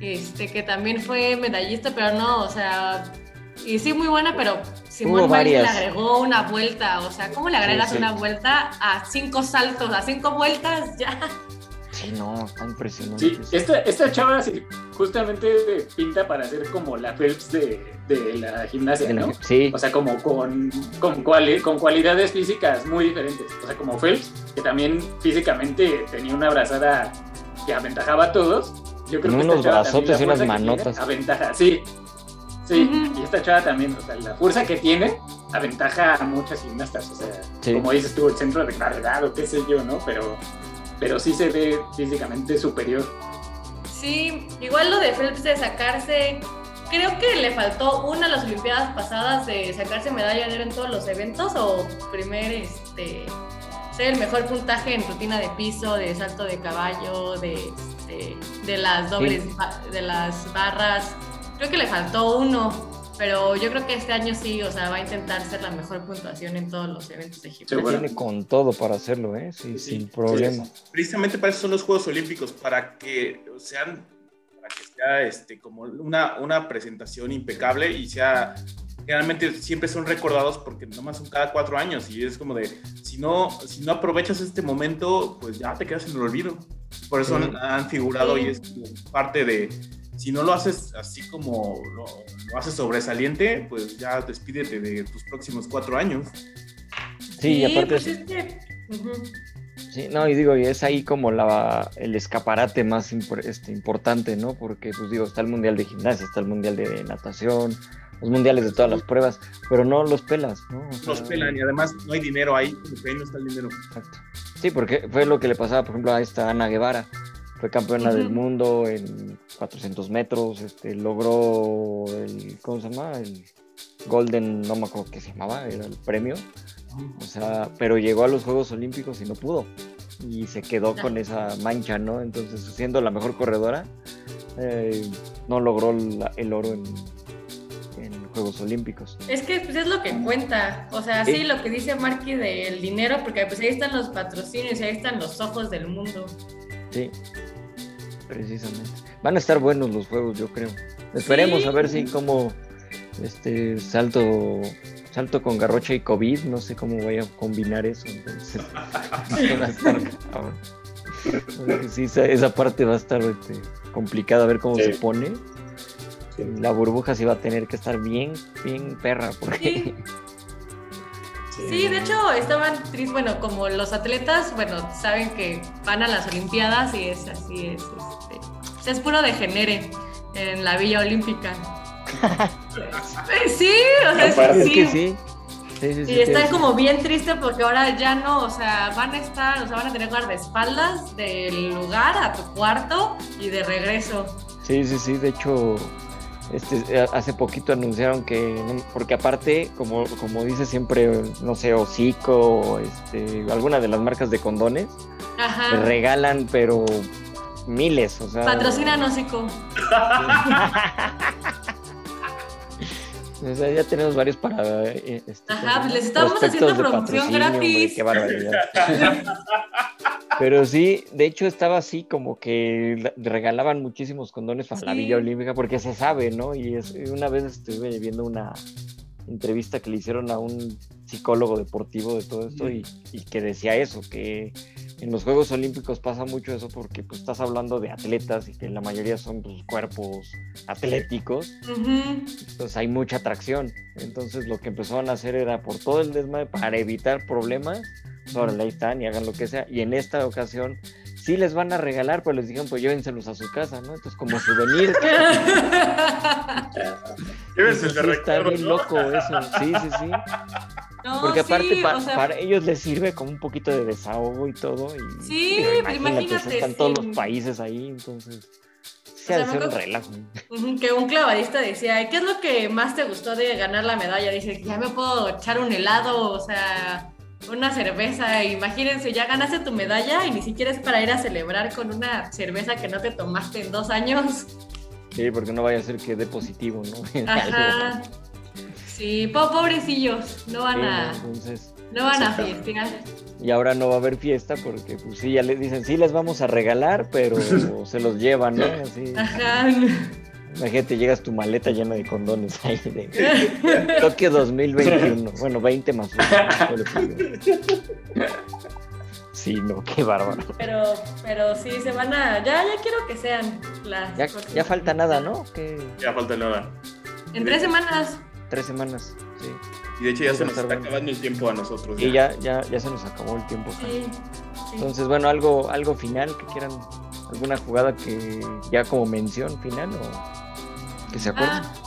este, que también fue medallista, pero no, o sea, y sí muy buena, pero Simón Biles le agregó una vuelta, o sea, ¿cómo le agregas sí. una vuelta a cinco saltos, a cinco vueltas ya? Sí, no, está impresionante. Sí, esta, esta chava sí, justamente pinta para ser como la Phelps de, de la gimnasia, ¿no? Sí, O sea, como con, con, cuali- con cualidades físicas muy diferentes. O sea, como Phelps, que también físicamente tenía una abrazada que aventajaba a todos. Yo creo Con que unos esta chava también, brazotes y unas manotas. aventaja, sí. Sí, y esta chava también, o sea, la fuerza que tiene aventaja a muchas gimnastas. O sea, Sí. como dices tú, el centro de gravedad o qué sé yo, ¿no? Pero, pero sí se ve físicamente superior. Sí, igual lo de Phelps de sacarse, creo que le faltó una a las Olimpiadas pasadas de sacarse medalla de oro en todos los eventos o primer, este, ser el mejor puntaje en rutina de piso, de salto de caballo, de, este, de las dobles, ba- de las barras. Creo que le faltó uno, pero yo creo que este año sí, o sea, va a intentar ser la mejor puntuación en todos los eventos de gimnasia. Seguro. tiene con todo para hacerlo, ¿eh? Sí, Sí, sin problema. Precisamente para eso son los Juegos Olímpicos, para que sean, para que sea este, como una, una presentación impecable y sea, generalmente siempre son recordados porque nomás son cada cuatro años y es como de, si no, si no aprovechas este momento, pues ya te quedas en el olvido. Por eso Sí. han, han figurado Sí. y es parte de, si no lo haces así como lo, lo haces sobresaliente, pues ya despídete de tus próximos cuatro años. Sí, y aparte pues es- es que... ujú. Sí, no, y digo, y es ahí como la, el escaparate más impor- este, importante, ¿no? Porque, pues digo, está el Mundial de Gimnasia, está el Mundial de Natación, los mundiales de todas las pruebas, pero no los pelas, ¿no? los pelan y además no hay dinero ahí, porque ahí no está el dinero. Exacto. Sí, porque fue lo que le pasaba, por ejemplo, a esta Ana Guevara. Fue campeona del mundo en 400 metros, este, logró el, ¿cómo se llama? El Golden, no me acuerdo qué se llamaba, era el premio. O sea, pero llegó a los Juegos Olímpicos y no pudo. Y se quedó con esa mancha, ¿no? Entonces, siendo la mejor corredora, eh, no logró el oro en, Juegos Olímpicos. Es que pues, es lo que cuenta. O sea, sí, lo que dice Marky del dinero, porque pues ahí están los patrocinios, ahí están los ojos del mundo. Sí, precisamente. Van a estar buenos los juegos, yo creo. Esperemos a ver si como este salto salto con garrocha y COVID, no sé cómo voy a combinar eso, entonces sí, esa, parte va a estar este, complicada a ver cómo se pone. La burbuja sí va a tener que estar bien, bien perra, porque... Sí. de hecho estaban tristes, bueno, como los atletas, bueno, saben que van a las Olimpiadas y es así, es, este, es puro degenere en la Villa Olímpica. sí, o sea, sí. sí. y están como bien tristes porque ahora ya no, o sea, van a estar, o sea, van a tener guardaespaldas del lugar a tu cuarto y de regreso. Sí, sí, sí, de hecho, este, eh, hace poquito anunciaron que, porque aparte, como, como dice siempre, no sé, Hocico, este, alguna de las marcas de condones, regalan, pero miles, o sea. Patrocinan Hocico. Ya tenemos varios para. Eh, este, Ajá, pues les estamos haciendo promoción gratis. qué barbaridad. Pero sí, de hecho estaba así como que regalaban muchísimos condones para la Villa Olímpica porque se sabe, ¿no? Y es, una vez estuve viendo una entrevista que le hicieron a un psicólogo deportivo de todo esto y, que decía eso, que en los Juegos Olímpicos pasa mucho eso porque pues, estás hablando de atletas y que la mayoría son pues, cuerpos atléticos, entonces hay mucha atracción. Entonces lo que empezaron a hacer era por todo el desmadre para evitar problemas órale, ahí están y hagan lo que sea. Y en esta ocasión sí les van a regalar, pues les dijeron, pues llévenselos a su casa, ¿no? Entonces, como souvenir. Llévense de Está bien loco eso, sí, sí, sí. Porque aparte para ellos les sirve como un poquito de desahogo y todo. Y, sí, imagínate. Están todos los países ahí, entonces. Se o sea, un relajo. Que un clavadista decía, ¿qué es lo que más te gustó de ganar la medalla? Dice, ya me puedo echar un helado, o sea, una cerveza. Imagínense, ya ganaste tu medalla y ni siquiera es para ir a celebrar con una cerveza que no te tomaste en dos años. Sí, porque no vaya a ser que dé positivo, ¿no? Ajá. Sí, pobrecillos, no van a. no van a fiestar. Y ahora no va a haber fiesta porque, pues sí, ya les dicen, sí les vamos a regalar, pero se los llevan, ¿no? Así. Ajá. Imagínate, llegas tu maleta llena de condones ahí de Tokio 2021. Bueno, 20 más Sí, no, qué bárbaro. Pero, pero sí, se van a. Ya, ya quiero que sean las. Ya, ya falta nada, ¿no? Ya falta nada. En tres semanas. Tres semanas, sí. Y de hecho ya se nos está acabando el tiempo a nosotros. Y ya, ya, ya se nos acabó el tiempo. Sí, Entonces, bueno, algo, algo final que quieran, alguna jugada que ya como mención final o se acuerdan. Ah,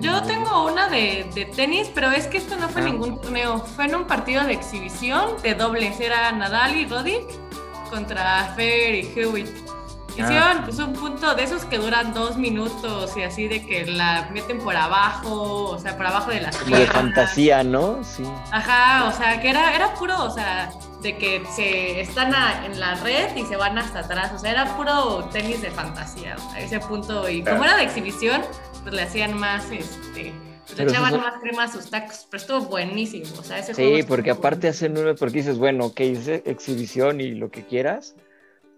yo tengo una de, tenis, pero es que esto no fue ah. ningún torneo, fue en un partido de exhibición de dobles, era Nadal y Roddick contra Fer y Hewitt. Hicieron ah. pues, un punto de esos que duran dos minutos y así de que la meten por abajo, o sea, por abajo de las Como de fantasía, ¿no? Sí. Ajá, o sea, que era, era puro, o sea, de que se están en la red y se van hasta atrás. O sea, era puro tenis de fantasía a ese punto. Y como era de exhibición, pues le hacían más, este, pues, le echaban más crema a sus tacos. Pero estuvo buenísimo. O sea, ese sí, porque aparte hacen uno, porque dices, bueno, ok, hice exhibición y lo que quieras.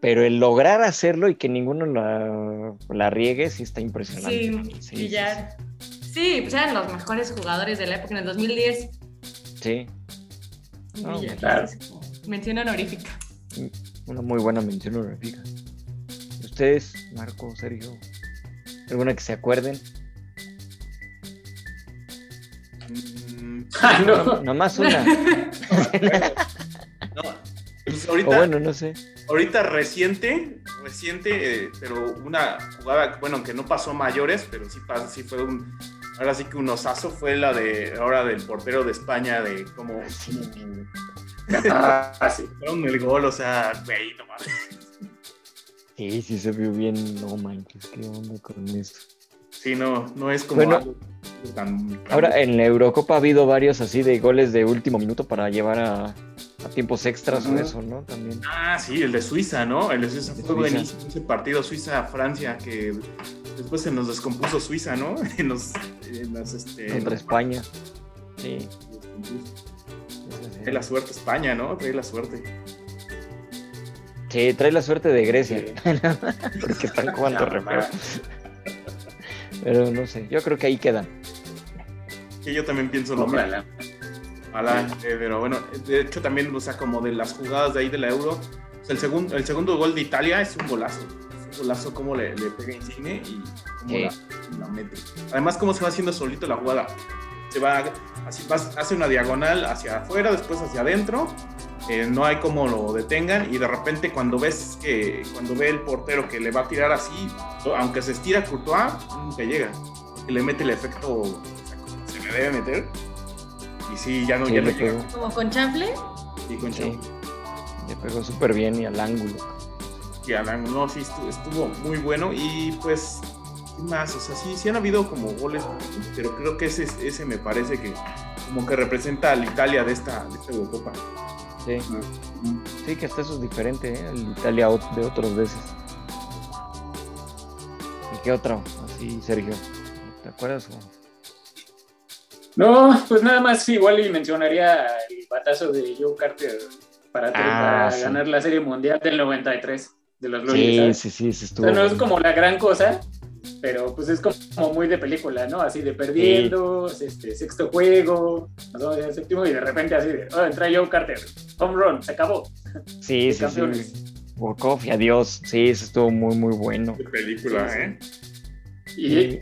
Pero el lograr hacerlo y que ninguno la, la riegue sí está impresionante. Sí, sí, ya. Sí, pues eran los mejores jugadores de la época en el 2010. Sí. claro. Mención honorífica. Una muy buena mención honorífica. ¿Ustedes, Marco, Sergio? ¿Alguna que se acuerden? Mm, no. nomás una. no, pues ahorita, o bueno, no sé. Ahorita reciente, reciente, eh, pero una jugada, bueno, que no pasó mayores, pero sí, pasó, sí fue un ahora sí que un osazo fue la de ahora del portero de España de como, Ah, sí. fueron el gol, o sea, güey, no mames. Sí, sí se vio bien. No manches, qué onda con eso. Sí, no, no es como Bueno, algo tan, Ahora en la Eurocopa ha habido varios así de goles de último minuto para llevar a, a tiempos extras o Ujú. eso, ¿no? También. Ah, sí, el de Suiza, ¿no? El de Suiza De fue Suiza. buenísimo. Ese partido Suiza-Francia que después se nos descompuso Suiza, ¿no? En los. En las, este, Contra España. Sí. Trae la suerte España, ¿no? Trae la suerte. Sí, trae la suerte de Grecia. Porque están jugando re. Pero no sé, yo creo que ahí quedan. Que yo también pienso lo mismo. Ojalá. Eh, pero bueno, de hecho también, o sea, como de las jugadas de ahí de la Euro, o sea, el, segundo el segundo gol de Italia es un golazo. Es un golazo como le, le pega Insigne y cómo Sí. la, la mete. Además, cómo se va haciendo solito la jugada. Se va, así, va- hace una diagonal hacia afuera, después hacia adentro. eh, no hay como lo detengan y de repente cuando ves que cuando ve el portero que le va a tirar así, aunque se estira Courtois, nunca llega. Que le mete el efecto o sea, como se le debe meter. Y sí, ya no, Sí, ya le llega. pegó, Como con chanfle. Y con sí, Chau. le pegó súper bien y al ángulo. Y Alan, no, sí, estuvo, estuvo muy bueno. Y pues, ¿qué más? O sea, sí, sí han habido como goles, pero creo que ese, ese me parece que como que representa a la Italia de esta, de esta Eurocopa. Sí, sí, que hasta eso es diferente, ¿eh? El Italia de otras veces. ¿Y qué otro? Así, Sergio. ¿Te acuerdas? o? No, pues nada más igual y mencionaría el batazo de Joe Carter para, Ah, para sí. ganar la Serie Mundial del 93 de los Blues. Sí, ¿sabes? sí, sí, sí O estuvo. sea, no es como la gran cosa, pero pues es como, muy de película, ¿no? Así de perdiendo, este, sexto juego, nos vamos al séptimo y de repente así de, oh, entra Joe Carter, home run, se acabó. Sí, sí, campeones. sí. Walk-off y adiós. Sí, eso estuvo muy, muy bueno. Qué película, Sí, sí. ¿eh?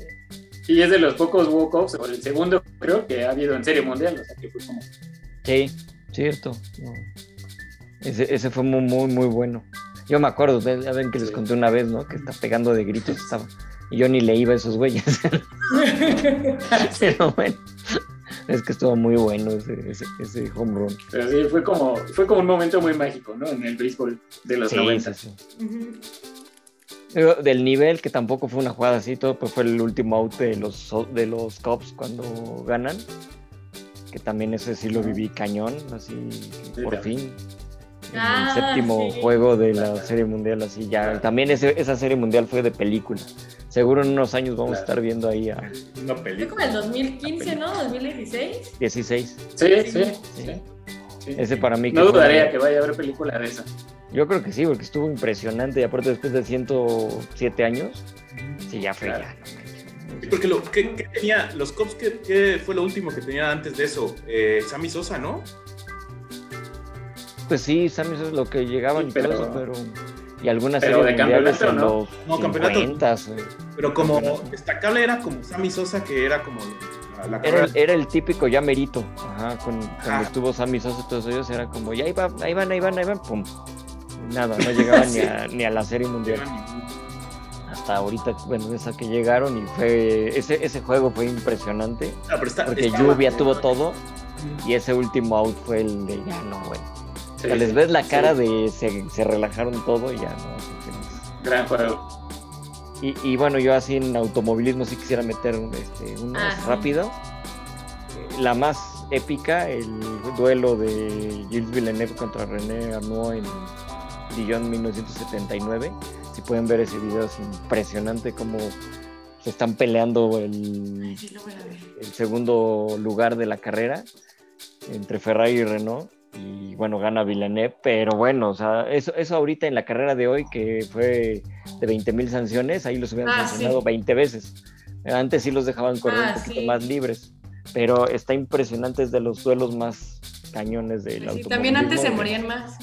Y, y es de los pocos walk-offs, o el segundo creo que ha habido en Serie Mundial, o sea que fue como... Sí, cierto. no. Ese, ese fue muy, muy, muy bueno. Yo me acuerdo, ya ven que les conté una vez, ¿no? Que está pegando de gritos estaba. Y yo ni le iba a esos güeyes. Pero bueno, es que estuvo muy bueno ese, ese, ese home run. Pero sí, fue como, fue como un momento muy mágico, ¿no? En el béisbol de los Sí, 90. sí, sí. Ujú. Pero del nivel, que tampoco fue una jugada así, todo pues fue el último out de los, de los Cubs cuando ganan. Que también ese sí lo viví cañón, así por fin. En Ah, el séptimo sí. juego de la serie mundial, así ya. También ese- esa serie mundial fue de película. Seguro en unos años vamos a estar viendo ahí a Una Fue película. como el 2015, ¿no? 2016. 16. Sí, sí, Sí. sí. sí. Ese para mí que No fue- dudaría que vaya a haber película de esa. Yo creo que sí, porque estuvo impresionante. Y aparte, después de 107 años, sí, ya fue Claro. ya. porque lo que, que tenía, los Cops, ¿qué, qué fue lo último que tenía antes de eso? Eh, Sammy Sosa, ¿no? Pues sí, Sammy, eso es lo que llegaban Sí, y todo pero- eso, pero. Y algunas pero series de mundiales campeonato, en ¿no? los No, campeonato. 50s, eh. Pero como destacable era como Sammy Sosa, que era como la, la Era, el- era el típico ya merito. Ajá, con, cuando estuvo Sammy Sosa y todos ellos, era como, ya ahí, va, ahí van, ahí van, ahí van, pum. Nada, no llegaban Sí. ni, a, ni a la serie mundial. Hasta ahorita, bueno, esa que llegaron y fue. Ese, ese juego fue impresionante. Ah, pero está- Porque está- lluvia tuvo todo. Y ese último out fue el de ya no, O sea, les ves la sí. cara de se, se relajaron todo y ya no. Gran juego. Y, y bueno, yo así en automovilismo sí quisiera meter un, este, uno rápido. La más épica, el duelo de Gilles Villeneuve contra René Arnoux en Dijon 1979. Si pueden ver ese video, es impresionante cómo se están peleando el, el segundo lugar de la carrera entre Ferrari y Renault. Y bueno, gana Villeneuve, pero bueno, o sea, eso, eso ahorita en la carrera de hoy, que fue de 20 mil sanciones, ahí los hubieran Ah, sancionado sí. 20 veces. Antes sí los dejaban correr Ah, un poquito sí. más libres, pero está impresionante, es de los duelos más cañones del Sí, también antes se morían más.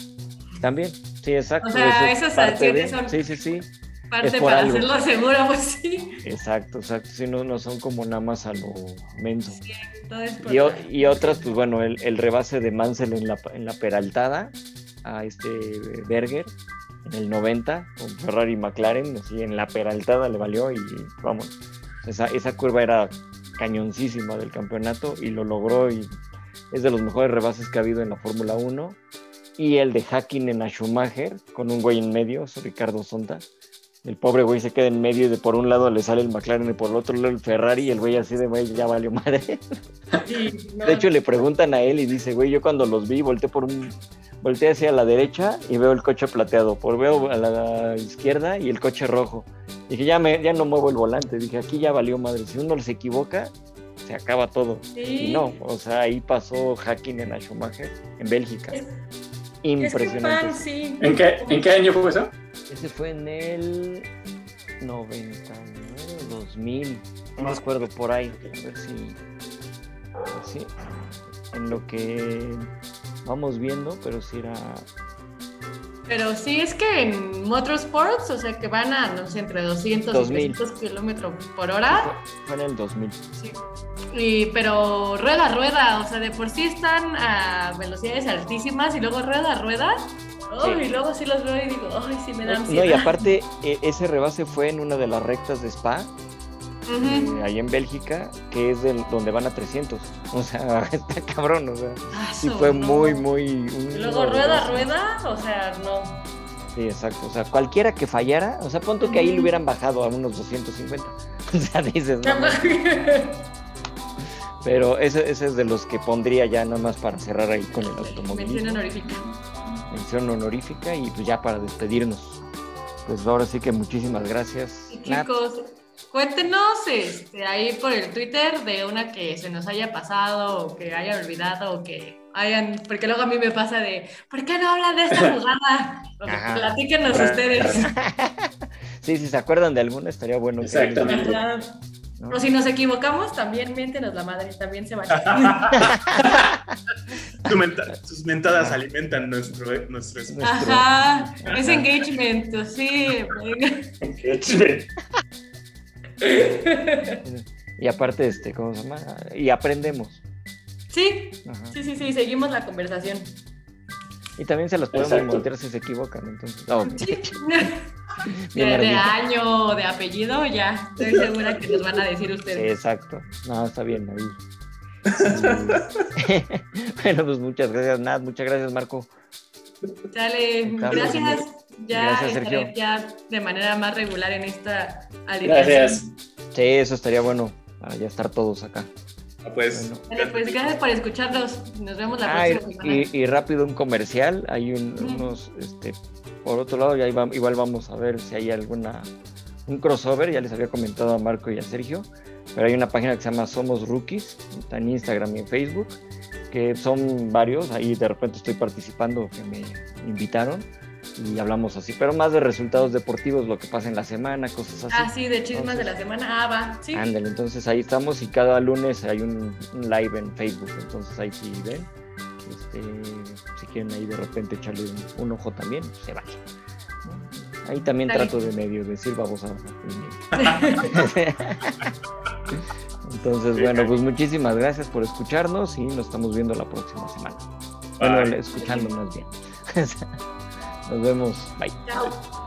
También, sí, exacto. O sea, esas parte de- sanciones son- Sí, sí, sí, Parte Es por para algo. hacerlo seguro, pues sí. exacto, exacto. Sí, no, no son como nada más a lo menso. Por Y, o- y otras, pues bueno, el, el rebase de Mansell en la, en la peraltada a este Berger en el 90 con Ferrari y McLaren, así en la peraltada le valió y vamos, esa, esa curva era cañoncísima del campeonato y lo logró y es de los mejores rebases que ha habido en la Fórmula 1. Y el de hacking en a Schumacher con un güey en medio, Ricardo Sonta. El pobre güey se queda en medio y de por un lado le sale el McLaren y por el otro lado el Ferrari y el güey así de güey ya valió madre. De hecho le preguntan a él y dice, güey, yo cuando los vi volteé por un volteé hacia la derecha y veo el coche plateado, por veo a la izquierda y el coche rojo. Dije, ya me ya no muevo el volante, dije, aquí ya valió madre, si uno se equivoca, se acaba todo. Y no, o sea, ahí pasó hacking en Schumacher en Bélgica. Impresionante. ¿En, qué, ¿En qué año fue eso? Ese fue en el 99, 2000, no me acuerdo por ahí. A ver si, si en lo que vamos viendo, pero si era pero sí es que en Motorsports, o sea, que van a, no sé, entre 200 y 300 kilómetros por hora. Fue en el 2000. Sí. Y, pero rueda, rueda, o sea, de por sí están a velocidades altísimas y luego rueda, rueda. Y luego sí los veo y digo, ay, sí me dan No, y aparte, e, ese rebase fue en una de las rectas de Spa eh, ahí en Bélgica, que es del, donde van a 300. O sea, está cabrón, o sea, ah, sí fue muy, muy... y luego rueda, rueda, o sea, no. Sí, exacto, o sea, cualquiera que fallara, o sea, punto que ahí le hubieran bajado a unos 250. O sea, dices, no, Pero ese, ese, es de los que pondría ya nada más para cerrar ahí con el automóvil. Mención honorífica. Mención honorífica y pues ya para despedirnos. Pues ahora sí que muchísimas gracias. chicos, Cuéntenos este, ahí por el Twitter de una que se nos haya pasado o que hayan olvidado o que hayan, porque luego a mí me pasa de, ¿por qué no hablan de esta jugada? Platíquenos ustedes. Sí, si se acuerdan de alguna estaría bueno. Exactamente. O si nos equivocamos, también miéntenos la madre, también se vale. tus mentadas alimentan nuestro, nuestro Ajá, es engagement, sí. Engagement. y aparte, este, ¿cómo se llama? Y aprendemos. Sí, sí, sí, sí, seguimos la conversación. Y también se los podemos montar si se equivocan, entonces. de, año o de apellido, ya estoy segura que nos van a decir ustedes. Sí, exacto. No, está bien, ahí. bueno, pues muchas gracias, Nat, muchas gracias, Marco. Dale, gracias ya estaré ya de manera más regular en esta alineación. Gracias. Sí, eso estaría bueno para ya estar todos acá. Ah, pues, pues gracias por escucharnos. Nos vemos la ah, próxima y, semana. Y, rápido un comercial. Hay unos, este, por otro lado, ya igual vamos a ver si hay alguna un crossover. Ya les había comentado a Marco y a Sergio, pero hay una página que se llama Somos Rookies, está en Instagram y en Facebook, que son varios. Ahí de repente estoy participando, que me invitaron y hablamos así, pero más de resultados deportivos, lo que pasa en la semana, cosas así. Ah, sí, de chismas de la semana, ah, va, sí. Ándale, entonces ahí estamos y cada lunes hay un, live en Facebook, entonces ahí sí ven. Este, si quieren ahí de repente echarle un, ojo también, se vaya. Ahí también trato de medio decir vamos a... Entonces, bueno, pues muchísimas gracias por escucharnos y nos estamos viendo la próxima semana. Bueno, escuchando más bien. Nos vemos. Bye. Chao.